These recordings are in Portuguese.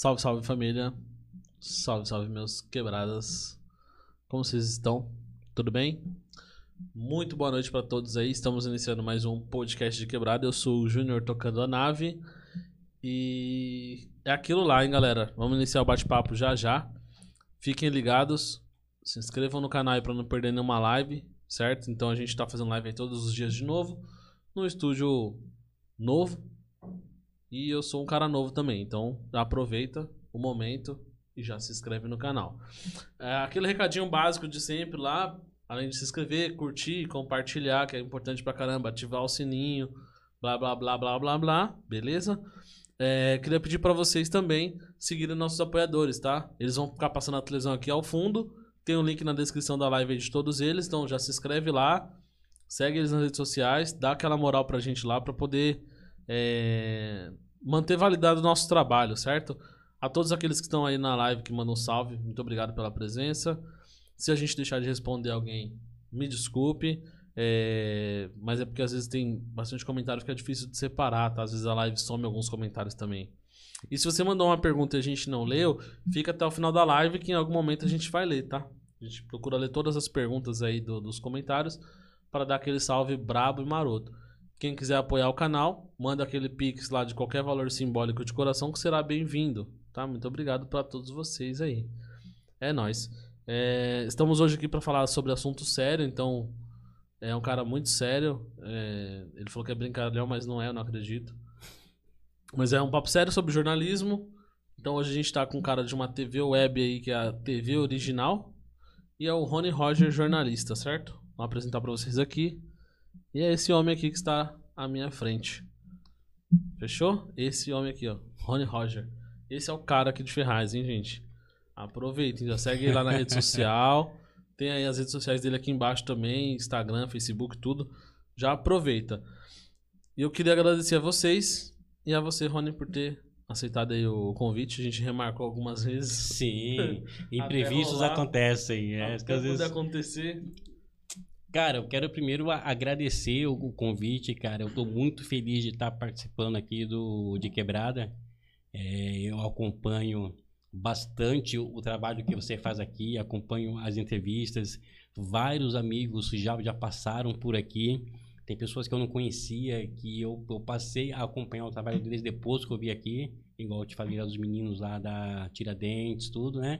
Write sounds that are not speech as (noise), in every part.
Salve, salve família. Salve, salve meus quebradas. Como vocês estão? Tudo bem? Muito boa noite para todos aí. Estamos iniciando mais um podcast de quebrada. Eu sou o Júnior tocando a nave. E é aquilo lá, hein, galera. Vamos iniciar o bate-papo já já. Fiquem ligados. Se inscrevam no canal aí para não perder nenhuma live, certo? Então a gente tá fazendo live aí todos os dias de novo. No estúdio novo. E eu sou um cara novo também. Então aproveita o momento e já se inscreve no canal. É, aquele recadinho básico de sempre lá. Além de se inscrever, curtir, compartilhar, que é importante pra caramba, ativar o sininho, blá blá blá blá blá blá, beleza? É, queria pedir para vocês também seguirem nossos apoiadores, tá? Eles vão ficar passando a televisão aqui ao fundo. Tem um link na descrição da live de todos eles, então já se inscreve lá, segue eles nas redes sociais, dá aquela moral pra gente lá pra poder é, manter validado o nosso trabalho, certo? A todos aqueles que estão aí na live que mandam um salve, muito obrigado pela presença. Se a gente deixar de responder alguém, me desculpe. É, mas é porque às vezes tem bastante comentário que é difícil de separar, tá? Às vezes a live some alguns comentários também. E se você mandou uma pergunta e a gente não leu, fica até o final da live que em algum momento a gente vai ler, tá? A gente procura ler todas as perguntas aí do, dos comentários para dar aquele salve brabo e maroto. Quem quiser apoiar o canal, manda aquele pix lá de qualquer valor simbólico de coração que será bem-vindo, tá? Muito obrigado para todos vocês aí. É nós. É, estamos hoje aqui para falar sobre assunto sério, então é um cara muito sério. É, ele falou que é brincadeira, mas não é, eu não acredito. Mas é um papo sério sobre jornalismo. Então hoje a gente tá com um cara de uma TV web aí, que é a TV Original. E é o Rony Roger, jornalista, certo? Vou apresentar para vocês aqui. E é esse homem aqui que está à minha frente. Fechou? Esse homem aqui, ó. Rony Roger. Esse é o cara aqui de Ferraz, hein, gente? Aproveitem, já segue ele lá na rede social. Tem aí as redes sociais dele aqui embaixo também, Instagram, Facebook, tudo. Já aproveita. E eu queria agradecer a vocês e a você, Rony, por ter aceitado aí o convite. A gente remarcou algumas vezes. Sim, (laughs) imprevistos acontecem. É, às vezes acontecer. Cara, eu quero primeiro agradecer o convite, cara. Eu tô muito feliz de estar participando aqui do de Quebrada. É, eu acompanho bastante o, trabalho que você faz aqui, acompanho as entrevistas. Vários amigos já, já passaram por aqui. Tem pessoas que eu não conhecia, que eu, eu passei a acompanhar o trabalho deles depois que eu vi aqui. Igual eu te falei dos meninos lá da Tiradentes, tudo, né?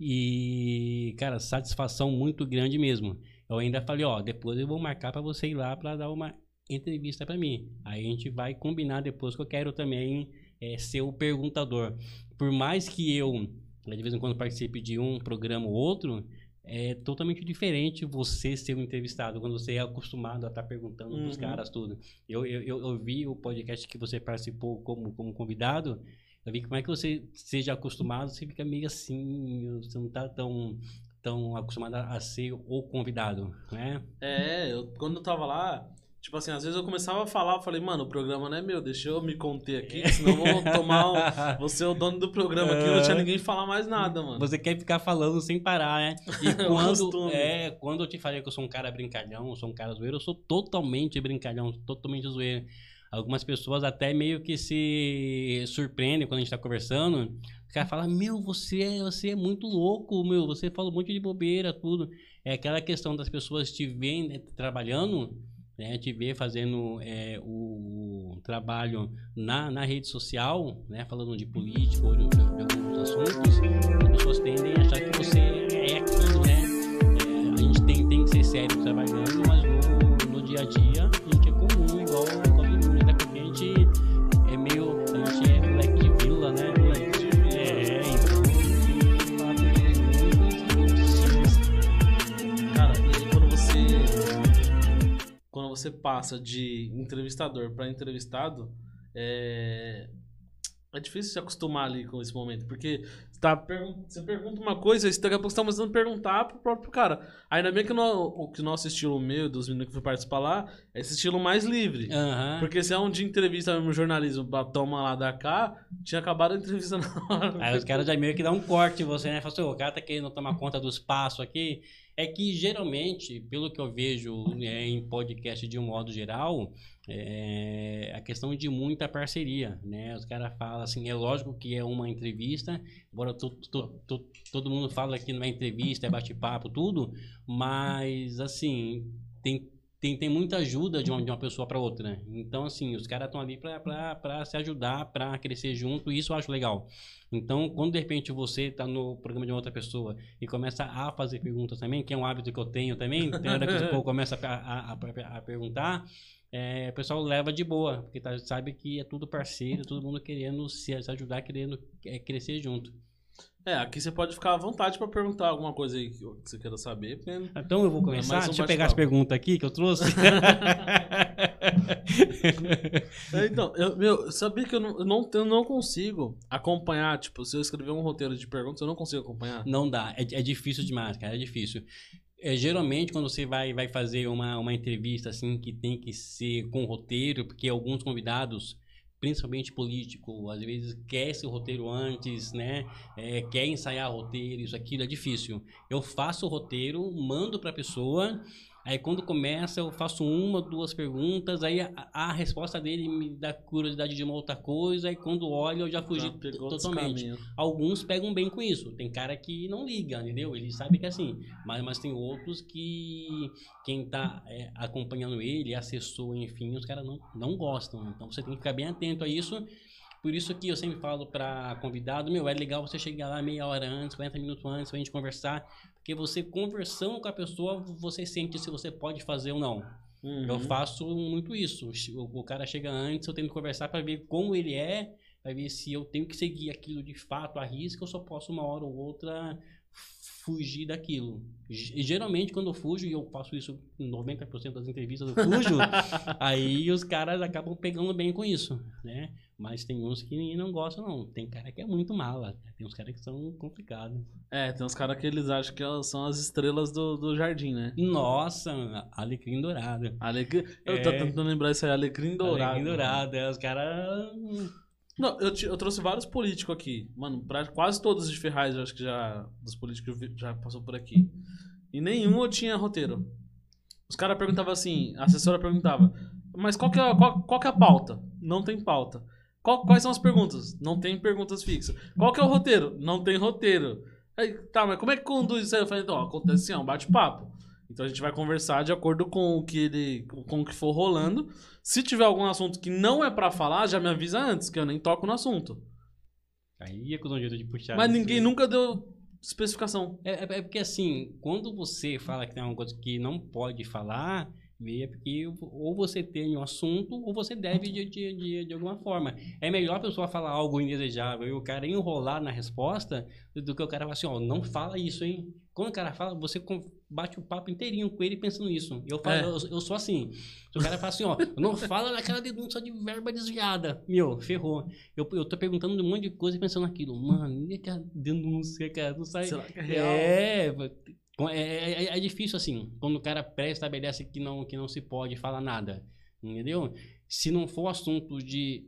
E, cara, satisfação muito grande mesmo. Eu ainda falei, ó, depois eu vou marcar para você ir lá para dar uma entrevista para mim. Aí a gente vai combinar depois que eu quero também é, ser o perguntador. Por mais que eu, de vez em quando, participe de um programa ou outro, é totalmente diferente você ser um entrevistado, quando você é acostumado a estar tá perguntando uhum. dos caras tudo. Eu, eu, eu, eu, vi o podcast que você participou como, como convidado, eu vi como é que você seja acostumado, você fica meio assim, você não está tão tão acostumado a ser o convidado, né? É, eu, quando eu tava lá, tipo assim, às vezes eu começava a falar, eu falei, mano, o programa não é meu, deixa eu me conter aqui, senão vou tomar um, vou ser o dono do programa aqui, não tinha ninguém falar mais nada, mano. Você quer ficar falando sem parar, né? (laughs) E quando, é, quando eu te falei que eu sou um cara brincalhão, eu sou um cara zoeiro, eu sou totalmente brincalhão, totalmente zoeiro. Algumas pessoas até meio que se surpreendem quando a gente está conversando. Cara fala, meu, você é, você é muito louco, meu, você fala um monte de bobeira, tudo. É aquela questão das pessoas te verem né, trabalhando, né, te ver fazendo é, o, trabalho na, na rede social, né, falando de política ou de, de alguns assuntos, as pessoas tendem a achar que você é aquilo, né? É, a gente tem, tem que ser sério trabalhando, mas no, no dia a dia a gente é comum, igual você passa de entrevistador para entrevistado, é... é difícil se acostumar ali com esse momento, porque você, tá, você pergunta uma coisa, e daqui a pouco você tá começando a perguntar pro próprio cara. Ainda bem que no, o que nosso estilo meu, dos meninos que fui participar lá, é esse estilo mais livre. Uhum. Porque se é um de entrevista mesmo jornalismo, toma lá da cá, tinha acabado a entrevista na hora. Aí os caras já meio que dão um corte em você, né? Fala assim, o cara tá querendo tomar conta do espaço aqui, É que geralmente, pelo que eu vejo né, em podcast de um modo geral, é a questão de muita parceria, né? Os caras falam assim, é lógico que é uma entrevista, embora to, to, to, todo mundo fala que não é entrevista, é bate-papo, tudo, mas assim, tem tem, tem muita ajuda de uma, de uma pessoa para outra, né? Então, assim, os caras estão ali para se ajudar, para crescer junto, e isso eu acho legal. Então, quando de repente você está no programa de outra pessoa e começa a fazer perguntas também, que é um hábito que eu tenho também, tem hora que o povo começa a, a, a, a perguntar, é, o pessoal leva de boa, porque tá, sabe que é tudo parceiro, todo mundo querendo se ajudar, querendo é, crescer junto. É, aqui você pode ficar à vontade para perguntar alguma coisa aí que você queira saber. Então eu vou é começar. Um Deixa eu pegar as perguntas aqui que eu trouxe. (laughs) é, então, eu, meu, sabia que eu não, eu não, eu não consigo acompanhar. Tipo, se eu escrever um roteiro de perguntas, eu não consigo acompanhar. Não dá. É, é difícil demais, cara. É difícil. É, geralmente, quando você vai, vai fazer uma, uma entrevista assim que tem que ser com roteiro, porque alguns convidados principalmente político, às vezes quer esse roteiro antes, né? É, quer ensaiar roteiro, isso aquilo é difícil. Eu faço o roteiro, mando para a pessoa, Aí quando começa, eu faço uma, duas perguntas, aí a, a, resposta dele me dá curiosidade de uma outra coisa, aí quando olho eu já fugi já totalmente. Alguns pegam bem com isso. Tem cara que não liga, entendeu? Ele sabe que é assim. Mas, mas tem outros que quem tá é, acompanhando ele, assessor, enfim, os caras não, não gostam. Então você tem que ficar bem atento a isso. Por isso que eu sempre falo para convidado, meu, é legal você chegar lá meia hora antes, 40 minutos antes, pra gente conversar, porque você conversando com a pessoa, você sente se você pode fazer ou não. Uhum. Eu faço muito isso. O, o, cara chega antes, eu tenho que conversar para ver como ele é, para ver se eu tenho que seguir aquilo de fato à risca, ou só posso uma hora ou outra fugir daquilo. Geralmente quando eu fujo, e eu faço isso em 90% das entrevistas, eu fujo, (laughs) aí os caras acabam pegando bem com isso, né? Mas tem uns que não gostam, não. Tem cara que é muito mala. Tem uns caras que são complicados. É, tem uns caras que eles acham que são as estrelas do, do jardim, né? Nossa, alecrim dourado. Alecrim... Eu é... tô tentando lembrar isso aí, alecrim dourado. Alecrim dourado, é, os caras... Não, eu, eu, trouxe vários políticos aqui. Mano, pra quase todos de Ferraz, eu acho que já. Dos políticos já passou por aqui. E nenhum eu tinha roteiro. Os caras perguntavam assim, a assessora perguntava, mas qual que é, qual, qual que é a pauta? Não tem pauta. Qual, quais são as perguntas? Não tem perguntas fixas. Qual que é o roteiro? Não tem roteiro. Aí, tá, mas como é que conduz isso aí? Eu falei, então, acontece assim, é um bate-papo. Então a gente vai conversar de acordo com o que ele, com o que for rolando. Se tiver algum assunto que não é para falar, já me avisa antes, que eu nem toco no assunto. Aí é com o jeito de puxar. Mas ninguém nunca deu especificação. É, é, é, porque assim, quando você fala que tem uma coisa que não pode falar, é porque ou você tem um assunto ou você deve de, de, de, de, alguma forma. É melhor a pessoa falar algo indesejável e o cara enrolar na resposta do que o cara falar assim, ó, não fala isso, hein? Quando o cara fala, você bate o papo inteirinho com ele pensando nisso. Eu, falo, é. eu, eu, sou assim. Se o cara fala assim, ó, não fala daquela denúncia de verba desviada. Meu, ferrou. Eu, eu tô perguntando um monte de coisa e pensando naquilo. Mano, e aquela denúncia, cara? Não sai. Será que é real? É, é, é, é, difícil assim, quando o cara pré-estabelece que não, que não se pode falar nada, entendeu? Se não for assunto de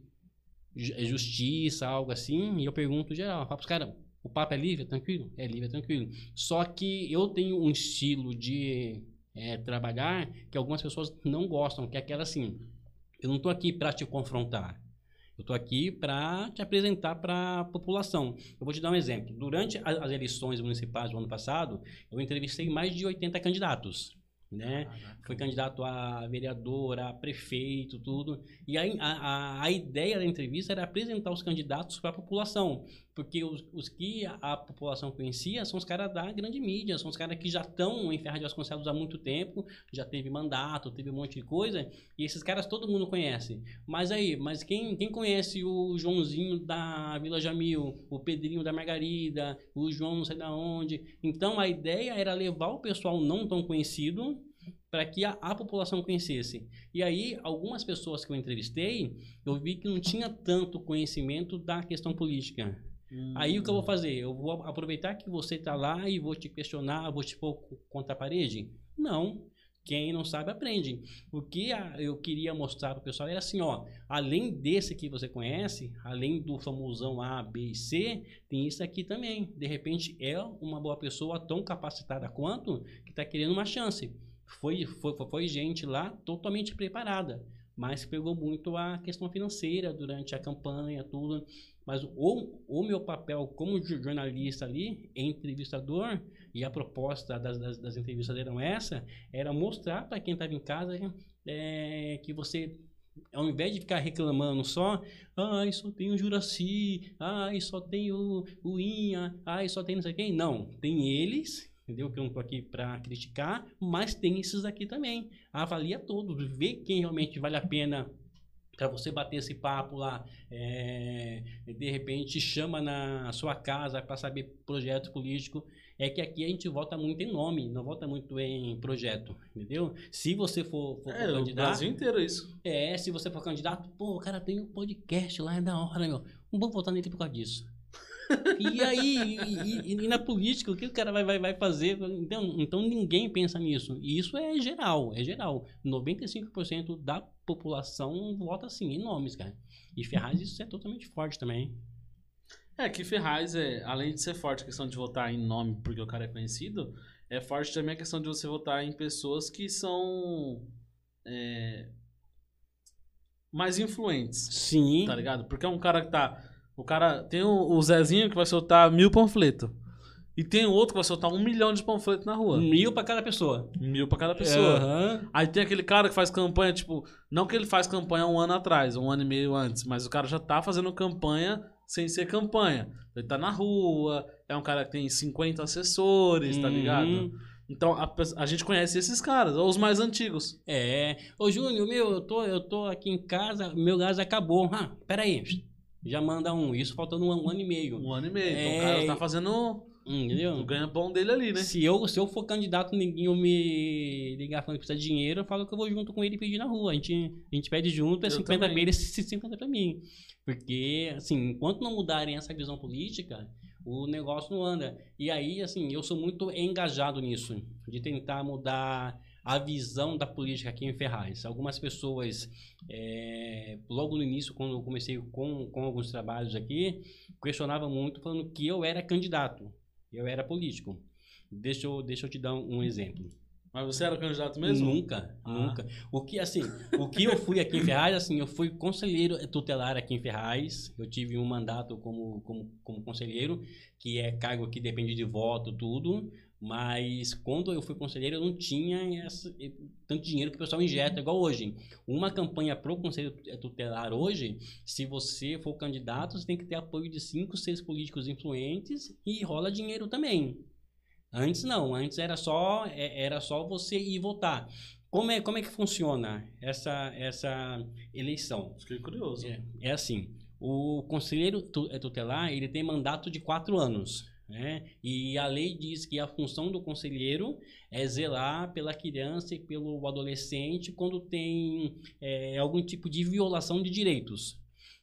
justiça, algo assim, eu pergunto geral, falo pros caras, o papo é livre, é tranquilo? É livre, é tranquilo. Só que eu tenho um estilo de é, trabalhar que algumas pessoas não gostam, que é aquela assim, eu não tô aqui para te confrontar, eu estou aqui para te apresentar para a população. Eu vou te dar um exemplo. Durante as eleições municipais do ano passado, eu entrevistei mais de 80 candidatos né? Foi candidato a vereador, a prefeito, tudo. E a, a, a ideia da entrevista era apresentar os candidatos para a população, porque os, os que a, a, população conhecia são os caras da grande mídia, são os caras que já estão em Ferraz de Vasconcelos há muito tempo, já teve mandato, teve um monte de coisa, e esses caras todo mundo conhece. Mas aí, mas quem, quem conhece o Joãozinho da Vila Jamil, o Pedrinho da Margarida, o João não sei da onde? Então a ideia era levar o pessoal não tão conhecido para que a, a, população conhecesse. E aí, algumas pessoas que eu entrevistei, eu vi que não tinha tanto conhecimento da questão política. Hum. Aí o que eu vou fazer? Eu vou aproveitar que você está lá e vou te questionar, vou te pôr contra a parede? Não. Quem não sabe, aprende. O que eu queria mostrar para o pessoal era assim, ó, além desse que você conhece, além do famosão A, B e C, tem isso aqui também. De repente, é uma boa pessoa tão capacitada quanto que está querendo uma chance. Foi, foi, foi gente lá totalmente preparada, mas pegou muito a questão financeira durante a campanha, tudo. Mas o, o meu papel como jornalista ali, entrevistador, e a proposta das, das, das entrevistas eram essa, era mostrar para quem estava em casa é, que você ao invés de ficar reclamando só, ai, só tem o Juraci, ai, só tem o, o Inha, ai, só tem não sei quem. Não, tem eles, entendeu? Que eu não estou aqui para criticar, mas tem esses aqui também. Avalia todos, vê quem realmente vale a pena para você bater esse papo lá, é, de repente chama na sua casa para saber projeto político, é que aqui a gente vota muito em nome, não vota muito em projeto, entendeu? Se você for, for é, candidato... o Brasil inteiro é isso. É, se você for candidato, pô, o cara tem um podcast lá, é da hora, meu, não vou votar nele por causa disso. (laughs) e aí, e, e, e, na política, o que o cara vai, vai, vai fazer? Então, então ninguém pensa nisso. E isso é geral, é geral. 95% da população vota assim, em nomes, cara. E Ferraz isso é totalmente forte também. É, que Ferraz, é, além de ser forte a questão de votar em nome porque o cara é conhecido, é forte também a questão de você votar em pessoas que são é, mais influentes. Sim. Tá ligado? Porque é um cara que tá o cara tem o, o Zezinho que vai soltar mil panfletos. E tem outro que vai soltar um milhão de panfletos na rua. Mil para cada pessoa. Mil para cada pessoa. Uhum. Aí tem aquele cara que faz campanha, tipo, não que ele faz campanha um ano atrás, um ano e meio antes, mas o cara já tá fazendo campanha sem ser campanha. Ele tá na rua, é um cara que tem 50 assessores, tá uhum. ligado? Então a, a, gente conhece esses caras, ou os mais antigos. É. Ô Júnior, meu, eu tô, eu tô aqui em casa, meu gás acabou. Ah, peraí já manda um. Isso faltando um, um ano e meio. Um ano e meio. Então o cara é. tá fazendo Entendeu? o ganha-pão dele ali, né? Se eu, se eu for candidato, ninguém me ligar falando que precisa de dinheiro, eu falo que eu vou junto com ele pedir na rua. A gente, a gente pede junto, é eu 50 também. pra ele e 50 pra mim. Porque, assim, enquanto não mudarem essa visão política, o negócio não anda. E aí, assim, eu sou muito engajado nisso, de tentar mudar a visão da política aqui em Ferraz. Algumas pessoas, é, logo no início, quando eu comecei com, com alguns trabalhos aqui, questionavam muito, falando que eu era candidato, eu era político. Deixa eu, deixa eu te dar um, exemplo. Mas você era candidato mesmo? Nunca, ah. nunca. O que, assim, o que eu fui aqui em Ferraz, assim, eu fui conselheiro tutelar aqui em Ferraz. Eu tive um mandato como, como, como conselheiro, que é cargo que depende de voto, tudo. Mas quando eu fui conselheiro, eu não tinha essa, tanto dinheiro que o pessoal injeta, igual hoje. Uma campanha pro conselho tutelar hoje, se você for candidato, você tem que ter apoio de cinco, seis políticos influentes e rola dinheiro também. Antes não, antes era só é, era só você ir votar. Como é, como é que funciona essa, essa eleição? Fiquei curioso. É, é assim, o conselheiro tutelar ele tem mandato de quatro anos. Né? E a lei diz que a função do conselheiro é zelar pela criança e pelo adolescente quando tem é, algum tipo de violação de direitos.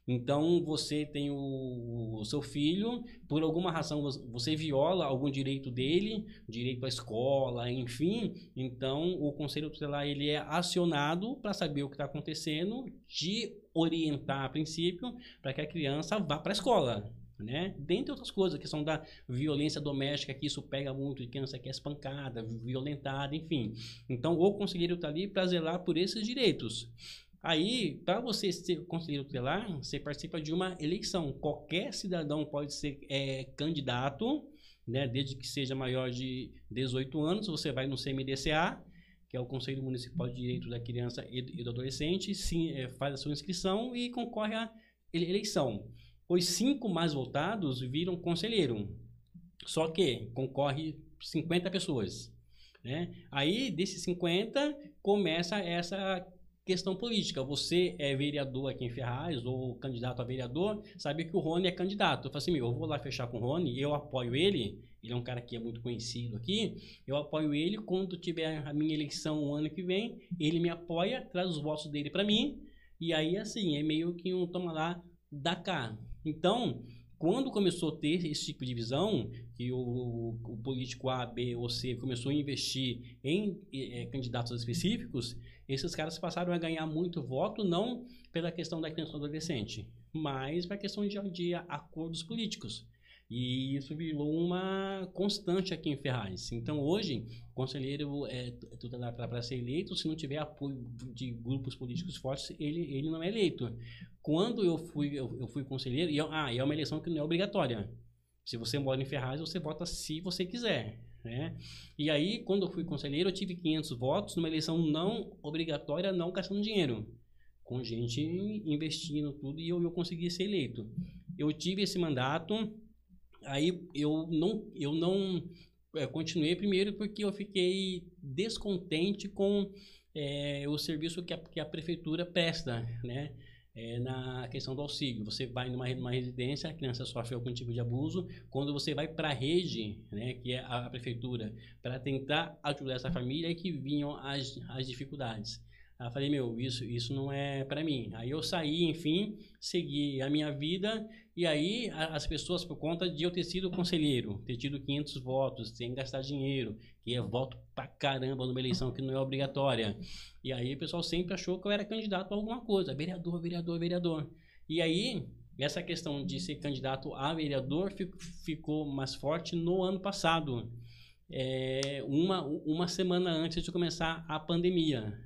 Então você tem o, o, seu filho, por alguma razão você viola algum direito dele, direito à escola, enfim. Então o conselho tutelar ele é acionado para saber o que está acontecendo, te orientar a princípio para que a criança vá para a escola né? Dentre outras coisas, a questão da violência doméstica, que isso pega muito, de criança que é espancada, violentada, enfim. Então, o conselheiro está ali para zelar por esses direitos. Aí, para você ser conselheiro tutelar, você participa de uma eleição. Qualquer cidadão pode ser é, candidato, né? desde que seja maior de 18 anos, você vai no CMDCA, que é o Conselho Municipal de Direitos da Criança e do Adolescente, sim, é, faz a sua inscrição e concorre à eleição. Os cinco mais votados viram conselheiro. Só que concorre 50 pessoas. Né? Aí, desses 50, começa essa questão política. Você é vereador aqui em Ferraz ou candidato a vereador, sabe que o Rony é candidato. Eu falo assim, eu vou lá fechar com o Rony, eu apoio ele, ele é um cara que é muito conhecido aqui, eu apoio ele quando tiver a minha eleição o ano que vem, ele me apoia, traz os votos dele para mim, e aí assim, é meio que um toma lá, dá cá. Então, quando começou a ter esse tipo de visão, que o, o político A, B ou C começou a investir em é, candidatos específicos, esses caras passaram a ganhar muito voto, não pela questão da criança adolescente, mas para a questão de, de acordos políticos. E isso virou uma constante aqui em Ferraz. Então, hoje, o conselheiro é, é tudo para ser eleito, se não tiver apoio de grupos políticos fortes, ele, ele não é eleito. Quando eu fui, eu, eu fui conselheiro, e, ah, e é uma eleição que não é obrigatória. Se você mora em Ferraz, você vota se você quiser. Né? E aí, quando eu fui conselheiro, eu tive 500 votos numa eleição não obrigatória, não gastando dinheiro. Com gente investindo tudo e eu, eu consegui ser eleito. Eu tive esse mandato Aí eu não, eu não é, continuei primeiro porque eu fiquei descontente com é, o serviço que a, que a prefeitura presta, né? É, na questão do auxílio. Você vai numa, numa residência, a criança sofre algum tipo de abuso. Quando você vai para a rede, né, que é a, a prefeitura, para tentar ajudar essa família, é que vinham as, as dificuldades. Aí eu falei, meu, isso, isso não é para mim. Aí eu saí, enfim, segui a minha vida e aí as pessoas, por conta de eu ter sido conselheiro, ter tido 500 votos, sem gastar dinheiro, que é voto pra caramba numa eleição que não é obrigatória. E aí o pessoal sempre achou que eu era candidato a alguma coisa, vereador, vereador, vereador. E aí essa questão de ser candidato a vereador ficou mais forte no ano passado. É, uma, uma semana antes de começar a pandemia.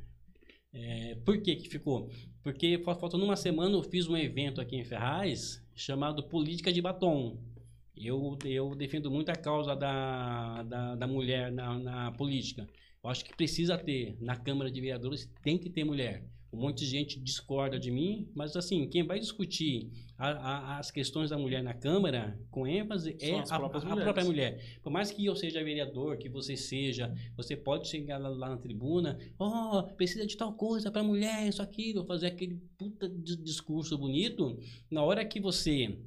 É, por que que ficou? Porque faltando uma semana eu fiz um evento aqui em Ferraz chamado Política de Batom. Eu, eu defendo muito a causa da, da, da mulher na, na política. Eu acho que precisa ter, na Câmara de Vereadores, tem que ter mulher. Um monte de gente discorda de mim, mas assim, quem vai discutir a, a, as questões da mulher na Câmara, com ênfase, São é a, a, própria mulher. Por mais que eu seja vereador, que você seja, você pode chegar lá, lá na tribuna, oh, precisa de tal coisa para mulher, isso, aquilo, fazer aquele puta discurso bonito. Na hora que você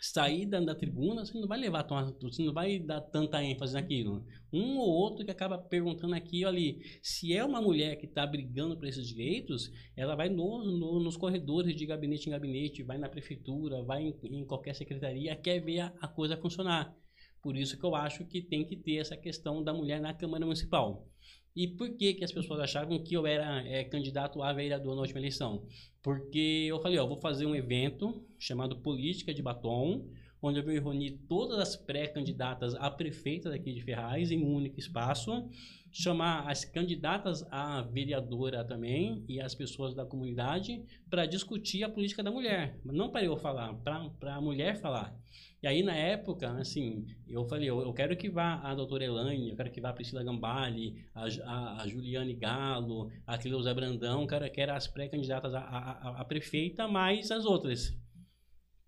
sair da, tribuna, você não vai levar você não vai dar tanta ênfase naquilo. Um ou outro que acaba perguntando aqui ou ali. Se é uma mulher que está brigando por esses direitos, ela vai no, no, nos corredores de gabinete em gabinete, vai na prefeitura, vai em, em qualquer secretaria, quer ver a, a coisa funcionar. Por isso que eu acho que tem que ter essa questão da mulher na Câmara Municipal. E por que, que as pessoas achavam que eu era é, candidato a vereador na última eleição? Porque eu falei, ó, vou fazer um evento chamado Política de Batom, onde eu vou reunir todas as pré-candidatas a prefeita daqui de Ferraz em um único espaço, chamar as candidatas a vereadora também e as pessoas da comunidade para discutir a política da mulher. Não para eu falar, para a mulher falar. E aí, na época, assim, eu falei, eu, quero que vá a doutora Elaine, eu quero que vá a Priscila Gambale, a, a, a Juliane Galo, a Cleusa Brandão, quero, quero as pré-candidatas a, a, a, prefeita, mais as outras.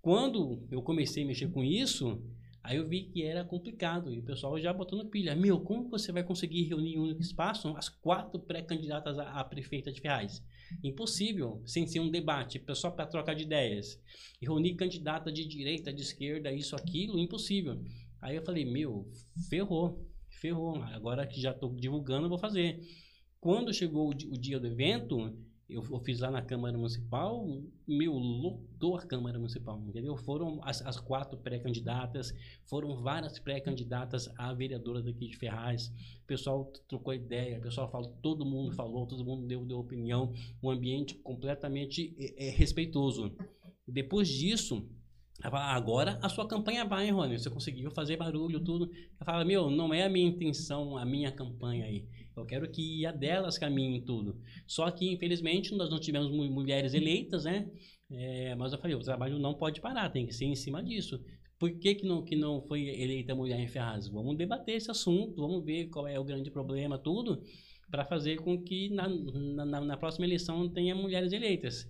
Quando eu comecei a mexer com isso, aí eu vi que era complicado, e o pessoal já botando pilha. Meu, como você vai conseguir reunir em um único espaço as quatro pré-candidatas a prefeita de Ferraz? Impossível, sem ser um debate, só para trocar de ideias. E reunir candidata de direita, de esquerda, isso, aquilo, impossível. Aí eu falei, meu, ferrou, ferrou. Agora que já estou divulgando, eu vou fazer. Quando chegou o dia do evento, eu, eu, fiz lá na Câmara Municipal, meu, lotou a Câmara Municipal, entendeu? Foram as, as quatro pré-candidatas, foram várias pré-candidatas a vereadora daqui de Ferraz. O pessoal trocou ideia, o pessoal falou, todo mundo falou, todo mundo deu, deu opinião, um ambiente completamente é, é, respeitoso. Depois disso, Agora a sua campanha vai, Rony. Você conseguiu fazer barulho, tudo. Eu falo, meu, não é a minha intenção, a minha campanha aí. Eu quero que a delas caminhe tudo. Só que, infelizmente, nós não tivemos mulheres eleitas, né? É, mas eu falei, o trabalho não pode parar, tem que ser em cima disso. Por que, que, não, que não foi eleita mulher em Ferraz? Vamos debater esse assunto, vamos ver qual é o grande problema, tudo, para fazer com que na, na, na, próxima eleição tenha mulheres eleitas.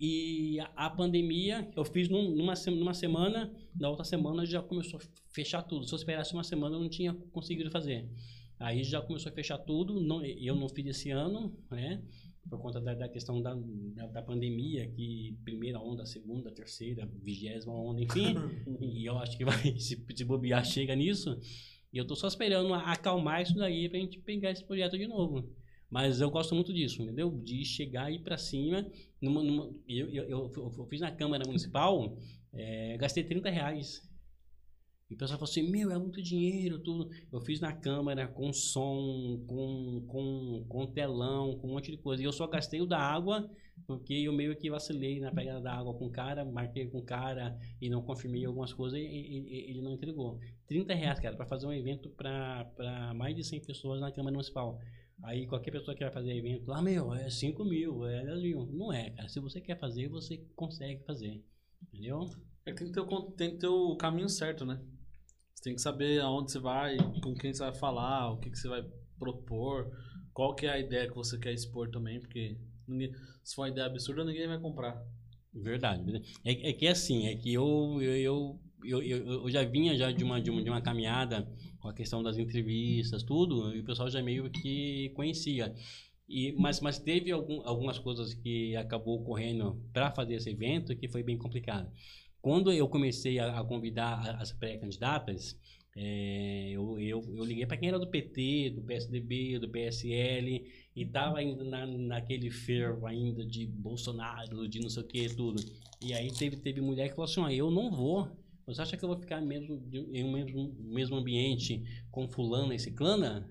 E a, a pandemia, eu fiz num, numa, numa semana, na outra semana já começou a fechar tudo. Se eu esperasse uma semana, eu não tinha conseguido fazer. Aí já começou a fechar tudo. Não, eu não fiz esse ano, né? Por conta da, da questão da, da, da, pandemia, que primeira onda, segunda, terceira, vigésima onda, enfim. (laughs) e eu acho que vai, se, se bobear, chega nisso. E eu tô só esperando acalmar isso daí pra gente pegar esse projeto de novo. Mas eu gosto muito disso, entendeu? De chegar e ir pra cima. Numa, numa, eu, eu, eu, eu, fiz na Câmara Municipal, é, gastei 30 reais. E o pessoal falou assim, meu, é muito dinheiro, tudo. Eu fiz na câmera, com som, com, com, com telão, com um monte de coisa. E eu só gastei o da água, porque eu meio que vacilei na pegada da água com o cara, marquei com o cara e não confirmei algumas coisas e, e ele não entregou. 30 reais, cara, para fazer um evento para mais de 100 pessoas na Câmara Municipal. Aí qualquer pessoa que vai fazer evento lá, meu, é 5 mil, é 10 mil. Não é, cara. Se você quer fazer, você consegue fazer. Entendeu? É que tem que ter o, tem que ter o caminho certo, né? Você tem que saber aonde você vai, com quem você vai falar, o que, que você vai propor, qual que é a ideia que você quer expor também, porque ninguém, se for uma ideia absurda, ninguém vai comprar. Verdade. É, é que assim, é que eu, eu, eu, eu, eu já vinha já de uma, de, uma, de uma caminhada com a questão das entrevistas, tudo, e o pessoal já meio que conhecia. E, mas, mas teve algum, algumas coisas que acabou ocorrendo para fazer esse evento que foi bem complicado. Quando eu comecei a, a convidar as pré-candidatas, é, eu, eu, eu, liguei para quem era do PT, do PSDB, do PSL, e tava ainda na, naquele fervo ainda de Bolsonaro, de não sei o que, tudo. E aí teve, teve mulher que falou assim, ah, eu não vou. Você acha que eu vou ficar mesmo em um mesmo, mesmo ambiente com fulano e ciclana?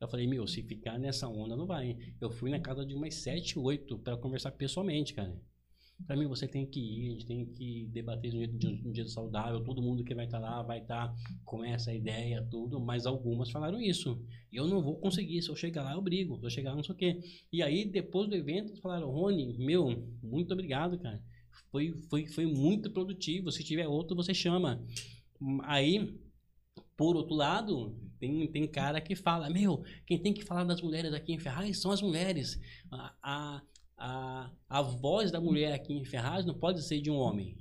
Eu falei, meu, se ficar nessa onda não vai. Eu fui na casa de umas sete, oito para conversar pessoalmente, cara. Para mim, você tem que ir, a gente tem que debater um dia, um dia saudável. Todo mundo que vai estar tá lá vai estar tá com essa ideia, tudo. Mas algumas falaram isso. Eu não vou conseguir. Se eu chegar lá, eu brigo. Se eu chegar lá, não sei o quê. E aí, depois do evento, falaram: Rony, meu, muito obrigado, cara. Foi, foi, foi muito produtivo. Se tiver outro, você chama. Aí, por outro lado, tem, tem cara que fala: Meu, quem tem que falar das mulheres aqui em Ferraz são as mulheres. a, a a, a voz da mulher aqui em Ferraz não pode ser de um homem.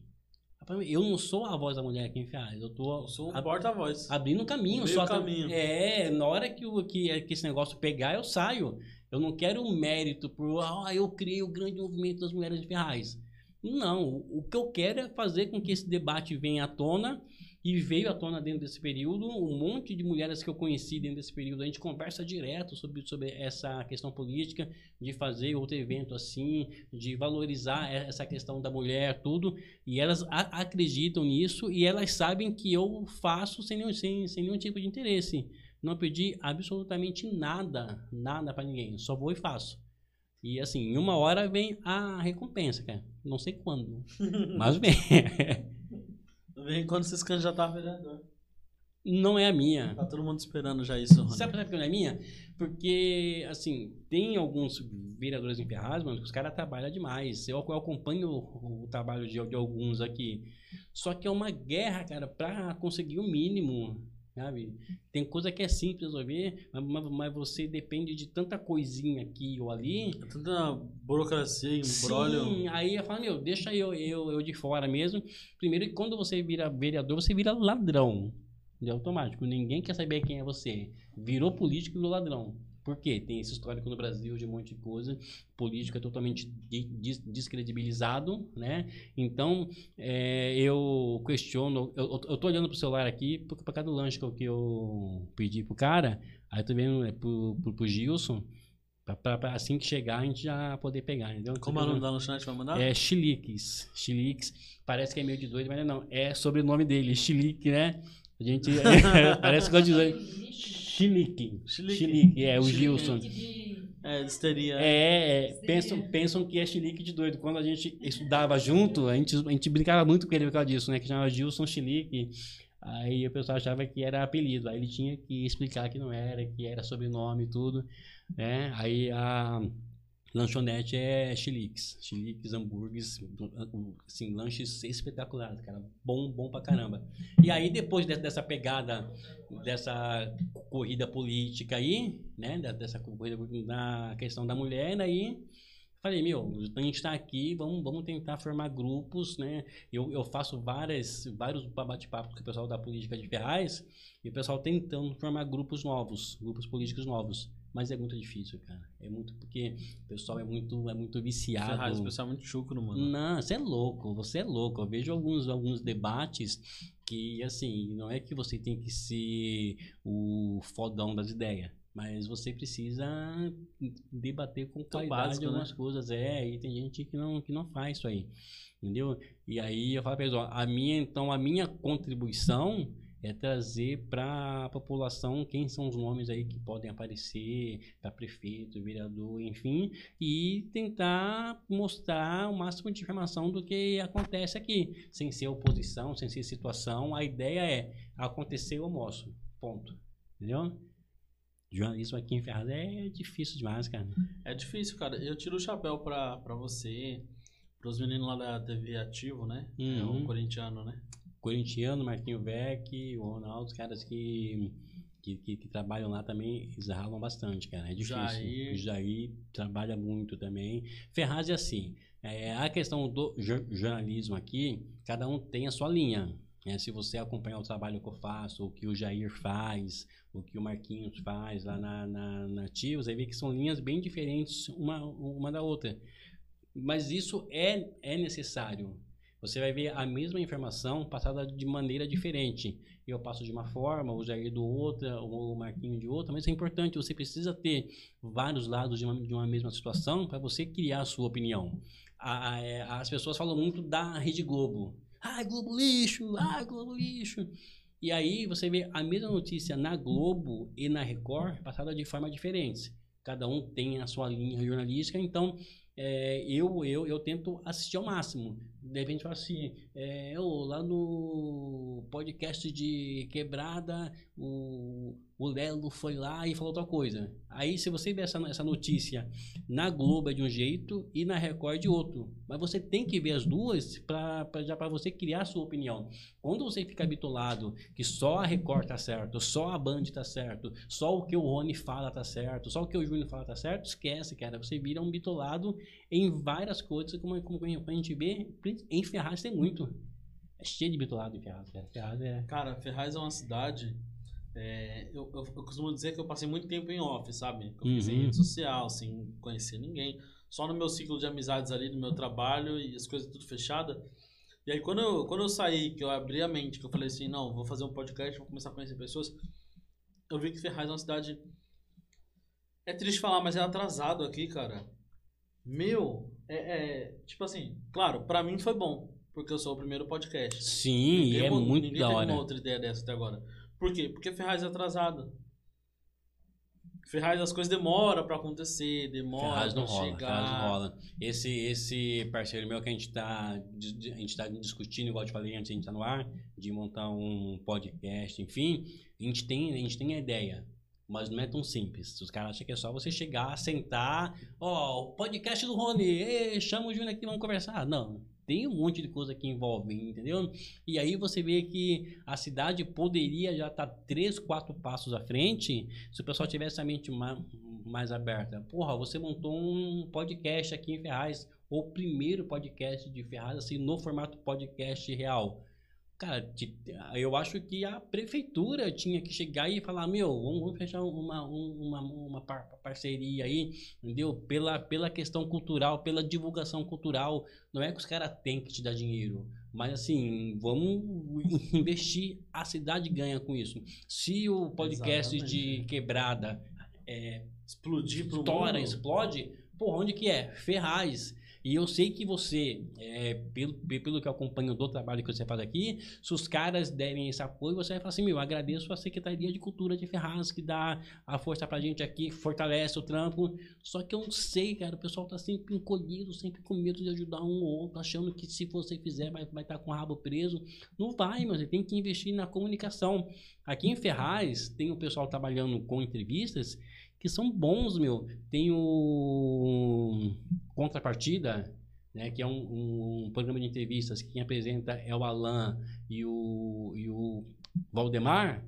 Eu não sou a voz da mulher aqui em Ferraz. Eu tô eu sou o porta-voz. Abrindo caminho. Só caminho. É, na hora que, o, que, que esse negócio pegar, eu saio. Eu não quero um mérito por, ah, eu criei o grande movimento das mulheres de Ferraz. Não, o que eu quero é fazer com que esse debate venha à tona e veio à tona dentro desse período um monte de mulheres que eu conheci dentro desse período. A gente conversa direto sobre, sobre essa questão política, de fazer outro evento assim, de valorizar essa questão da mulher, tudo. E elas acreditam nisso e elas sabem que eu faço sem nenhum, sem, sem nenhum tipo de interesse. Não pedi absolutamente nada, nada para ninguém. Só vou e faço. E assim, em uma hora vem a recompensa, cara. Não sei quando, (laughs) mas vem. (laughs) Vem quando se candidatar a vereador. Não é a minha. Tá todo mundo esperando já isso, Rony. Sabe por que não é minha? Porque, assim, tem alguns vereadores em Ferraz, mano, que os caras trabalham demais. Eu, eu acompanho o, o trabalho de, de, alguns aqui. Só que é uma guerra, cara, pra conseguir o mínimo. Sabe? Tem coisa que é simples resolver, mas, mas, você depende de tanta coisinha aqui ou ali. É tanta burocracia, embrólio. Sim, aí eu falo, meu, deixa eu, eu, eu de fora mesmo. Primeiro, quando você vira vereador, você vira ladrão. De automático. Ninguém quer saber quem é você. Virou político e virou ladrão. Por quê? Tem esse histórico no Brasil de um monte de coisa, político é totalmente descredibilizado, né? Então, é, eu questiono, eu, eu tô olhando pro celular aqui, por, por causa do lanche que eu, pedi pro cara, aí eu tô vendo é, pro, pro, pro Gilson, pra, pra, pra, assim que chegar a gente já poder pegar, entendeu? Como é o nome da lanchonete vai mandar? É Chiliques, Chiliques, parece que é meio de doido, mas não, é sobre o nome dele, Chilique, né? A gente, (laughs) parece que eu dizer... Chilique. Chilique. é, o Gilson. É, histeria. É, é pensam, pensam que é chilique de doido. Quando a gente estudava junto, a gente, a gente brincava muito com ele por causa disso, né? Que chamava Gilson Chilique. Aí o pessoal achava que era apelido. Aí ele tinha que explicar que não era, que era sobrenome e tudo. Né? Aí a Lanchonete é chiliques. Chiliques, hambúrgueres, assim, lanches espetaculares, cara. Bom, bom pra caramba. E aí, depois dessa pegada, dessa corrida política aí, né? Dessa corrida na questão da mulher, aí falei, meu, a gente tá aqui, vamos, vamos tentar formar grupos, né? Eu, eu faço várias, vários bate-papos com o pessoal da política de Ferraz, e o pessoal tentando formar grupos novos, grupos políticos novos. Mas é muito difícil, cara. É muito porque o pessoal é muito, é muito viciado. Ferraz, o pessoal é muito chucro, mano. Não, você é louco, você é louco. Eu vejo alguns, alguns debates que, assim, não é que você tem que ser o fodão das ideias. Mas você precisa debater com o qualidade básico, algumas né? coisas. É, e tem gente que não, que não faz isso aí. Entendeu? E aí eu falo pra eles, ó, a minha, então, a minha contribuição é trazer para a população quem são os nomes aí que podem aparecer para prefeito, vereador, enfim, e tentar mostrar o máximo de informação do que acontece aqui, sem ser oposição, sem ser situação. A ideia é acontecer eu mostro, ponto. Entendeu? Jornalismo aqui em Ferraz é difícil demais, cara. É difícil, cara. Eu tiro o chapéu pra, pra você, pros meninos lá da TV Ativo, né? É Uhum. o corintiano, né? Corintiano, Marquinho Beck, o Ronaldo, os caras que, que, que, que trabalham lá também, eles ralam bastante, cara. É difícil. Jair. O Jair trabalha muito também. Ferraz é assim. é, a questão do jor- jornalismo aqui, cada um tem a sua linha. né? se você acompanhar o trabalho que eu faço, o que o Jair faz, o que o Marquinhos faz lá na, na, na Tio, você ver que são linhas bem diferentes uma, uma da outra. Mas isso é, é necessário. Você vai ver a mesma informação passada de maneira diferente. Eu passo de uma forma, o Jair do outra, o Marquinho de outra, mas é importante, você precisa ter vários lados de uma, de uma mesma situação para você criar a sua opinião. A- a- é, as pessoas falam muito da Rede Globo. Ai, Globo lixo! Ai, Globo lixo! E aí você vê a mesma notícia na Globo e na Record passada de forma diferentes. Cada um tem a sua linha jornalística, então é, eu, eu, eu tento assistir ao máximo. De repente fala assim, é, eu, lá no podcast de quebrada, o, o Lelo foi lá e falou outra coisa. Aí se você ver essa, essa notícia na Globo é de um jeito e na Record é de outro. Mas você tem que ver as duas para já para você criar a sua opinião. Quando você fica bitolado que só a Record tá certo, só a Band tá certo, só o que o Rony fala tá certo, só o que o Júnior fala tá certo, esquece, cara. Você vira um bitolado em várias coisas, como, como a gente vê, em Ferraz tem muito. É cheio de bitolado em Ferraz, cara. Ferraz é... Cara, Ferraz é uma cidade. É, eu, eu, eu costumo dizer que eu passei muito tempo em off, sabe? Eu sem Uhum. rede social, sem conhecer ninguém. Só no meu ciclo de amizades ali, no meu trabalho e as coisas tudo fechadas. E aí, quando eu, quando eu saí, que eu abri a mente, que eu falei assim: não, vou fazer um podcast, vou começar a conhecer pessoas. Eu vi que Ferraz é uma cidade. É triste falar, mas é atrasado aqui, cara. Meu, é, é, tipo assim, claro, pra mim foi bom, porque eu sou o primeiro podcast. Sim, Ninguém é muito ninguém da teve hora. uma outra ideia dessa até agora. Por quê? Porque Ferraz é atrasado. Ferraz as coisas demoram pra acontecer, demora Ferraz não pra rola, chegar. Ferraz não rola. Esse, esse parceiro meu que a gente tá, a gente tá discutindo, igual eu te falei antes, a gente tá no ar, de montar um podcast, enfim, a gente tem, a gente tem a ideia. Mas não é tão simples. Os caras acham que é só você chegar, sentar, ó, o podcast do Rony, chama o Júnior aqui, vamos conversar. Não, tem um monte de coisa que envolve, entendeu? E aí você vê que a cidade poderia já estar três, quatro passos à frente se o pessoal tivesse a mente ma- mais aberta. Porra, você montou um podcast aqui em Ferraz, o primeiro podcast de Ferraz, assim, no formato podcast real. Cara, eu acho que a prefeitura tinha que chegar e falar, meu, vamos, fechar uma, um- uma, uma par- parceria aí, entendeu? Pela, pela questão cultural, pela divulgação cultural. Não é que os caras têm que te dar dinheiro, mas assim, vamos (laughs) investir, a cidade ganha com isso. Se o podcast de Exatamente. quebrada é, Explodir estoura, mundo. explode, porra, onde que é? Ferraz. E eu sei que você, é, pelo, pe- pelo que eu acompanho do trabalho que você faz aqui, se os caras derem esse apoio, você vai falar assim, meu, agradeço a Secretaria de Cultura de Ferraz, que dá a força pra gente aqui, fortalece o trampo. Só que eu não sei, cara, o pessoal tá sempre encolhido, sempre com medo de ajudar um ou outro, achando que se você fizer vai estar vai tá com o rabo preso. Não vai, meu, você tem que investir na comunicação. Aqui em Ferraz, tem o pessoal trabalhando com entrevistas que são bons, meu. Tem o Contrapartida, né, que é um, um programa de entrevistas que quem apresenta é o Alan e o, e o Valdemar.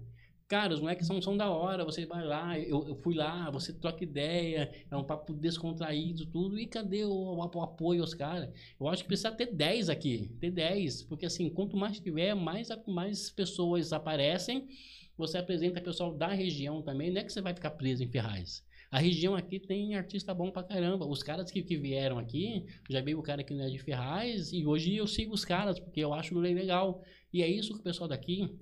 Cara, os moleques são, são da hora, você vai lá, eu, eu fui lá, você troca ideia, é um papo descontraído, tudo, e cadê o, o apoio aos caras? Eu acho que precisa ter 10 aqui, ter 10, porque assim, quanto mais tiver, mais, mais pessoas aparecem, você apresenta pessoal da região também, não é que você vai ficar preso em Ferraz. A região aqui tem artista bom pra caramba. Os caras que, que vieram aqui, já veio o cara que não é de Ferraz, e hoje eu sigo os caras, porque eu acho legal. E é isso que o pessoal daqui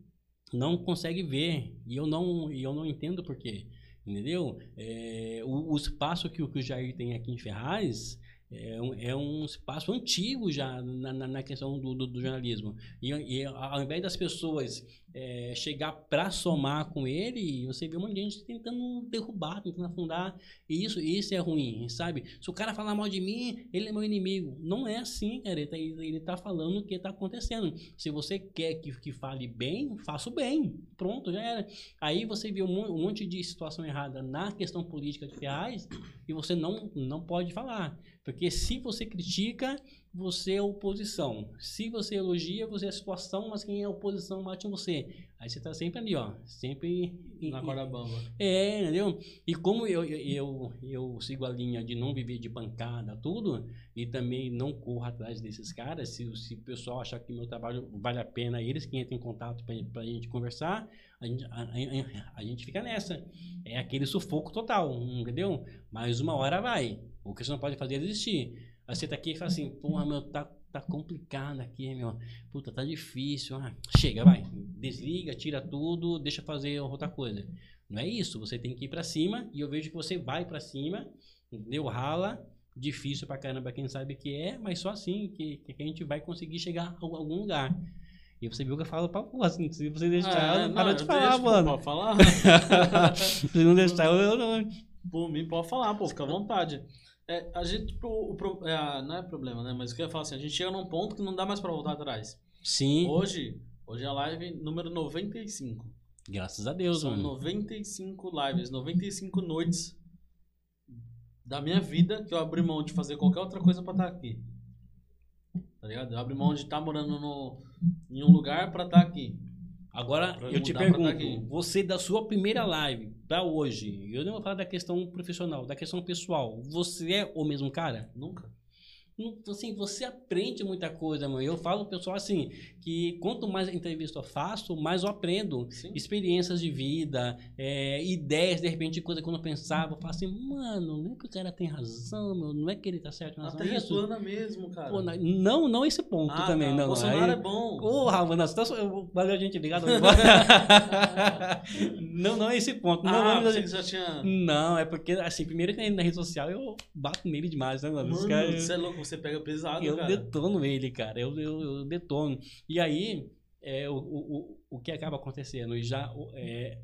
não consegue ver. E eu não, e eu não entendo por quê. Entendeu? É, o, o, espaço que, que o Jair tem aqui em Ferraz é um, é um espaço antigo já na, na, na questão do, do, do, jornalismo. E, e ao invés das pessoas é, chegar para somar com ele, você vê um monte de gente tentando derrubar, tentando afundar. E isso, isso é ruim, sabe? Se o cara falar mal de mim, ele é meu inimigo. Não é assim, cara. Ele tá, ele tá falando o que tá acontecendo. Se você quer que, que fale bem, faça o bem. Pronto, já era. Aí você vê um, um monte de situação errada na questão política de reais e você não, não pode falar. Porque se você critica, você é oposição. Se você elogia, você é a situação, mas quem é oposição bate em você. Aí você tá sempre ali, ó. Sempre. Na corda bamba. É, entendeu? E como eu, eu, eu, eu, sigo a linha de não viver de pancada, tudo, e também não corro atrás desses caras, se, se o pessoal achar que meu trabalho vale a pena, eles que entram em contato pra, pra gente conversar, a gente, a, a, a gente fica nessa. É aquele sufoco total, entendeu? Mas uma hora vai. O que você não pode fazer é desistir. Aí você tá aqui e fala assim, porra, meu, tá, tá complicado aqui, meu. Puta, tá difícil. Ah, chega, vai. Desliga, tira tudo, deixa fazer outra coisa. Não é isso. Você tem que ir para cima e eu vejo que você vai para cima, deu rala. Difícil pra caramba quem sabe que é, mas só assim que, que a gente vai conseguir chegar a algum lugar. E você viu que eu falo pra pô, assim, se você deixar, é, eu não, para de falar, deixo, mano. Pode falar. (laughs) se não deixar, eu não. Por mim, pode falar, pô, fica à vontade. É, a gente, o, o, é, não é problema, né? Mas o que eu ia falar assim, a gente chega num ponto que não dá mais pra voltar atrás. Sim. Hoje, hoje é a live número 95. Graças a Deus, São mano. 95 lives, 95 noites da minha vida que eu abri mão de fazer qualquer outra coisa pra estar aqui. Tá ligado? Eu abri mão de estar morando no, em um lugar pra estar aqui. Agora, eu te pergunto, você da sua primeira live para hoje, eu não vou falar da questão profissional, da questão pessoal, você é o mesmo cara? Nunca assim, você aprende muita coisa, mano. Eu falo pro pessoal assim, que quanto mais entrevista eu faço, mais eu aprendo. Sim. Experiências de vida, é, ideias, de repente, coisa que eu não pensava. Eu falo assim, mano, não é que o cara tem razão, meu, não é que ele tá certo na razão. Até isso. plana mesmo, cara. Pô, não, não esse ponto ah, também, não. Bolsonaro Aí, é bom. Porra, mano, tá, valeu, gente, obrigado. (laughs) (laughs) não, não é esse ponto. Não, ah, não, você já tinha... Não, é porque, assim, primeiro que na rede social eu bato nele demais, né, mano? Mano, caras... você é louco, você pega pesado, eu cara. detono ele, cara. Eu, eu, eu detono. E aí, é, o, o, o que acaba acontecendo? E já é,